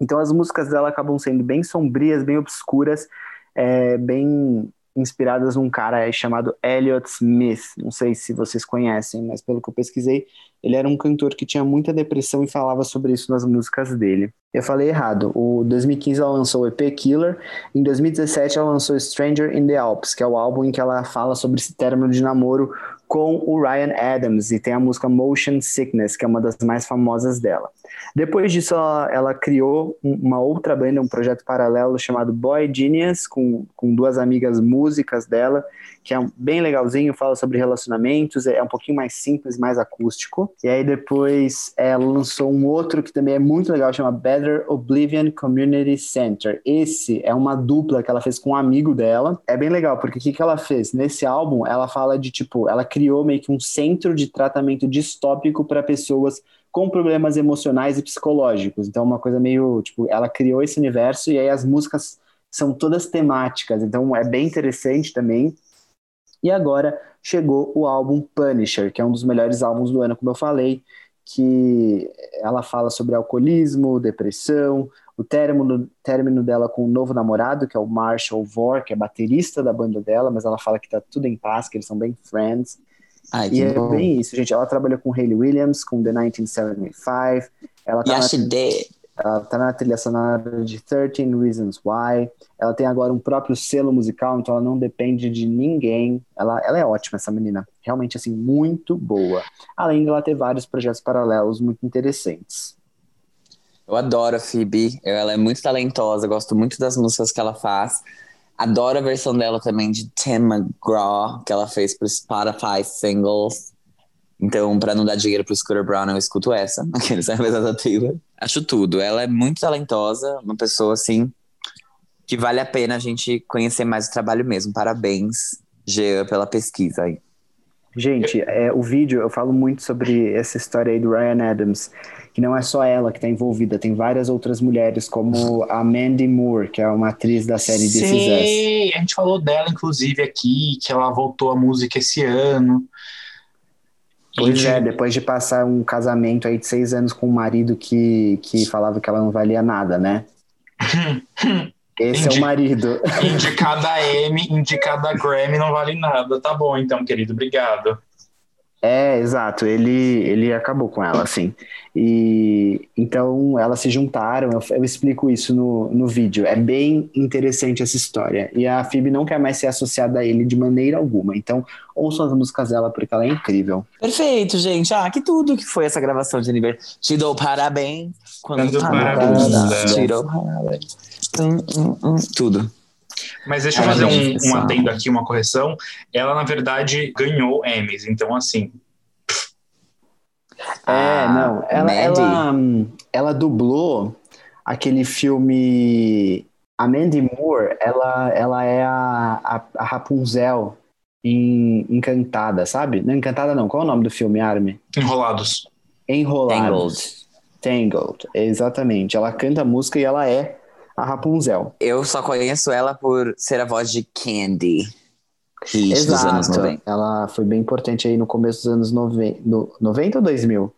Então, as músicas dela acabam sendo bem sombrias, bem obscuras, é, bem inspiradas num cara chamado Elliot Smith. Não sei se vocês conhecem, mas pelo que eu pesquisei, ele era um cantor que tinha muita depressão e falava sobre isso nas músicas dele. Eu falei errado. O 2015 ela lançou o EP Killer, em 2017 ela lançou Stranger in the Alps, que é o álbum em que ela fala sobre esse término de namoro com o Ryan Adams e tem a música Motion Sickness, que é uma das mais famosas dela. Depois disso, ela, ela, criou uma outra banda, um projeto paralelo chamado Boy Genius, com, com duas amigas músicas dela, que é bem legalzinho, fala sobre relacionamentos, é um pouquinho mais simples, mais acústico. E aí depois ela lançou um outro que também é muito legal, chama Better Oblivion Community Center. Esse é uma dupla que ela fez com um amigo dela. É bem legal, porque o que, que ela fez? Nesse álbum, ela fala de tipo, ela criou meio que um centro de tratamento distópico para pessoas com problemas emocionais e psicológicos. Então, uma coisa meio, tipo, ela criou esse universo e aí as músicas são todas temáticas. Então, é bem interessante também. E agora chegou o álbum Punisher, que é um dos melhores álbuns do ano, como eu falei, que ela fala sobre alcoolismo, depressão, o término, término dela com o novo namorado, que é o Marshall Vore, que é baterista da banda dela, mas ela fala que tá tudo em paz, que eles são bem friends. Ai, e é bom. bem isso, gente. Ela trabalhou com Hayley Williams, com The 1975. Ela tá, yes, na, ela tá na trilha sonora de 13 Reasons Why. Ela tem agora um próprio selo musical, então ela não depende de ninguém. Ela, ela é ótima, essa menina. Realmente, assim, muito boa. Além de ela ter vários projetos paralelos muito interessantes. Eu adoro a Phoebe. Ela é muito talentosa, gosto muito das músicas que ela faz. Adoro a versão dela também de Tim McGraw, que ela fez pro Spotify Singles. Então, pra não dar dinheiro pro Scooter Brown, eu escuto essa, aqueles da Taylor. Acho tudo. Ela é muito talentosa, uma pessoa assim que vale a pena a gente conhecer mais o trabalho mesmo. Parabéns, Jean, pela pesquisa aí. Gente, é, o vídeo eu falo muito sobre essa história aí do Ryan Adams que não é só ela que está envolvida, tem várias outras mulheres, como a Mandy Moore, que é uma atriz da série This Sim, a gente falou dela, inclusive, aqui, que ela voltou à música esse ano. Pois gente... é, depois de passar um casamento aí de seis anos com um marido que, que falava que ela não valia nada, né? (laughs) Esse é Indi- o marido. Indicada M, indicada Grammy não vale nada. Tá bom, então, querido, obrigado. É, exato. Ele, ele acabou com ela, assim. E então elas se juntaram. Eu, eu explico isso no, no vídeo. É bem interessante essa história. E a Phoebe não quer mais ser associada a ele de maneira alguma. Então, ouçam as músicas dela porque ela é incrível. Perfeito, gente. Ah, que tudo que foi essa gravação de aniversário. Te dou parabéns. Quando Dando parabéns. parabéns. Te dou parabéns. Hum, hum, hum, tudo. Mas deixa eu fazer um, gente, um só. adendo aqui, uma correção. Ela, na verdade, ganhou Emmys. Então, assim, É, Ah, não. Ela, Mandy. ela, ela dublou aquele filme. A Mandy Moore, ela, ela é a, a, a Rapunzel em Encantada, sabe? Não, Encantada não. Qual é o nome do filme, Armin? enrolados. Enrolados. Tangled. Exatamente. Ela canta a música e ela é a Rapunzel. Eu só conheço ela por ser a voz de Candy. Hit dos anos 90. Ela foi bem importante aí no começo dos anos 90, no, 90 ou 2000?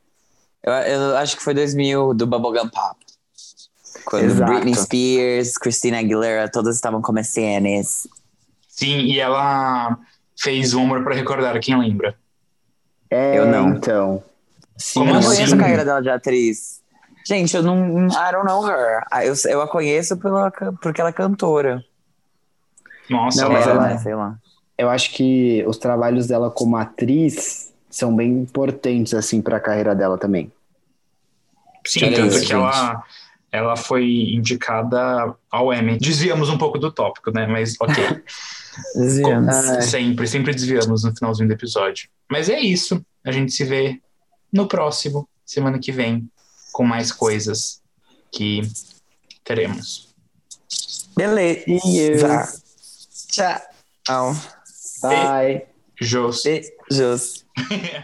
Eu, eu acho que foi 2000 do Bubblegum Pop. Quando Exato. Britney Spears, Christina Aguilera, todas estavam começando. Sim, e ela fez o Amor pra Recordar, quem lembra? É, Eu não. então. Sim, Como Eu não assim? conheço a carreira dela de atriz. Gente, eu não. I don't know her. Ah, Eu, eu a conheço pela, porque ela é cantora. Nossa, Não, ela, mas Ela, ela- né, sei lá. Eu acho que os trabalhos dela como atriz são bem importantes, assim, pra carreira dela também. Sim, tanto isso, que gente. ela, ela foi indicada ao Emmy. Desviamos um pouco do tópico, né? Mas ok. (laughs) Desviamos. Ai. sempre, sempre desviamos no finalzinho do episódio. Mas é isso. A gente se vê no próximo, semana que vem, com mais coisas que teremos. Beleza. Tchau. Bye. Jos. Beijos. (laughs)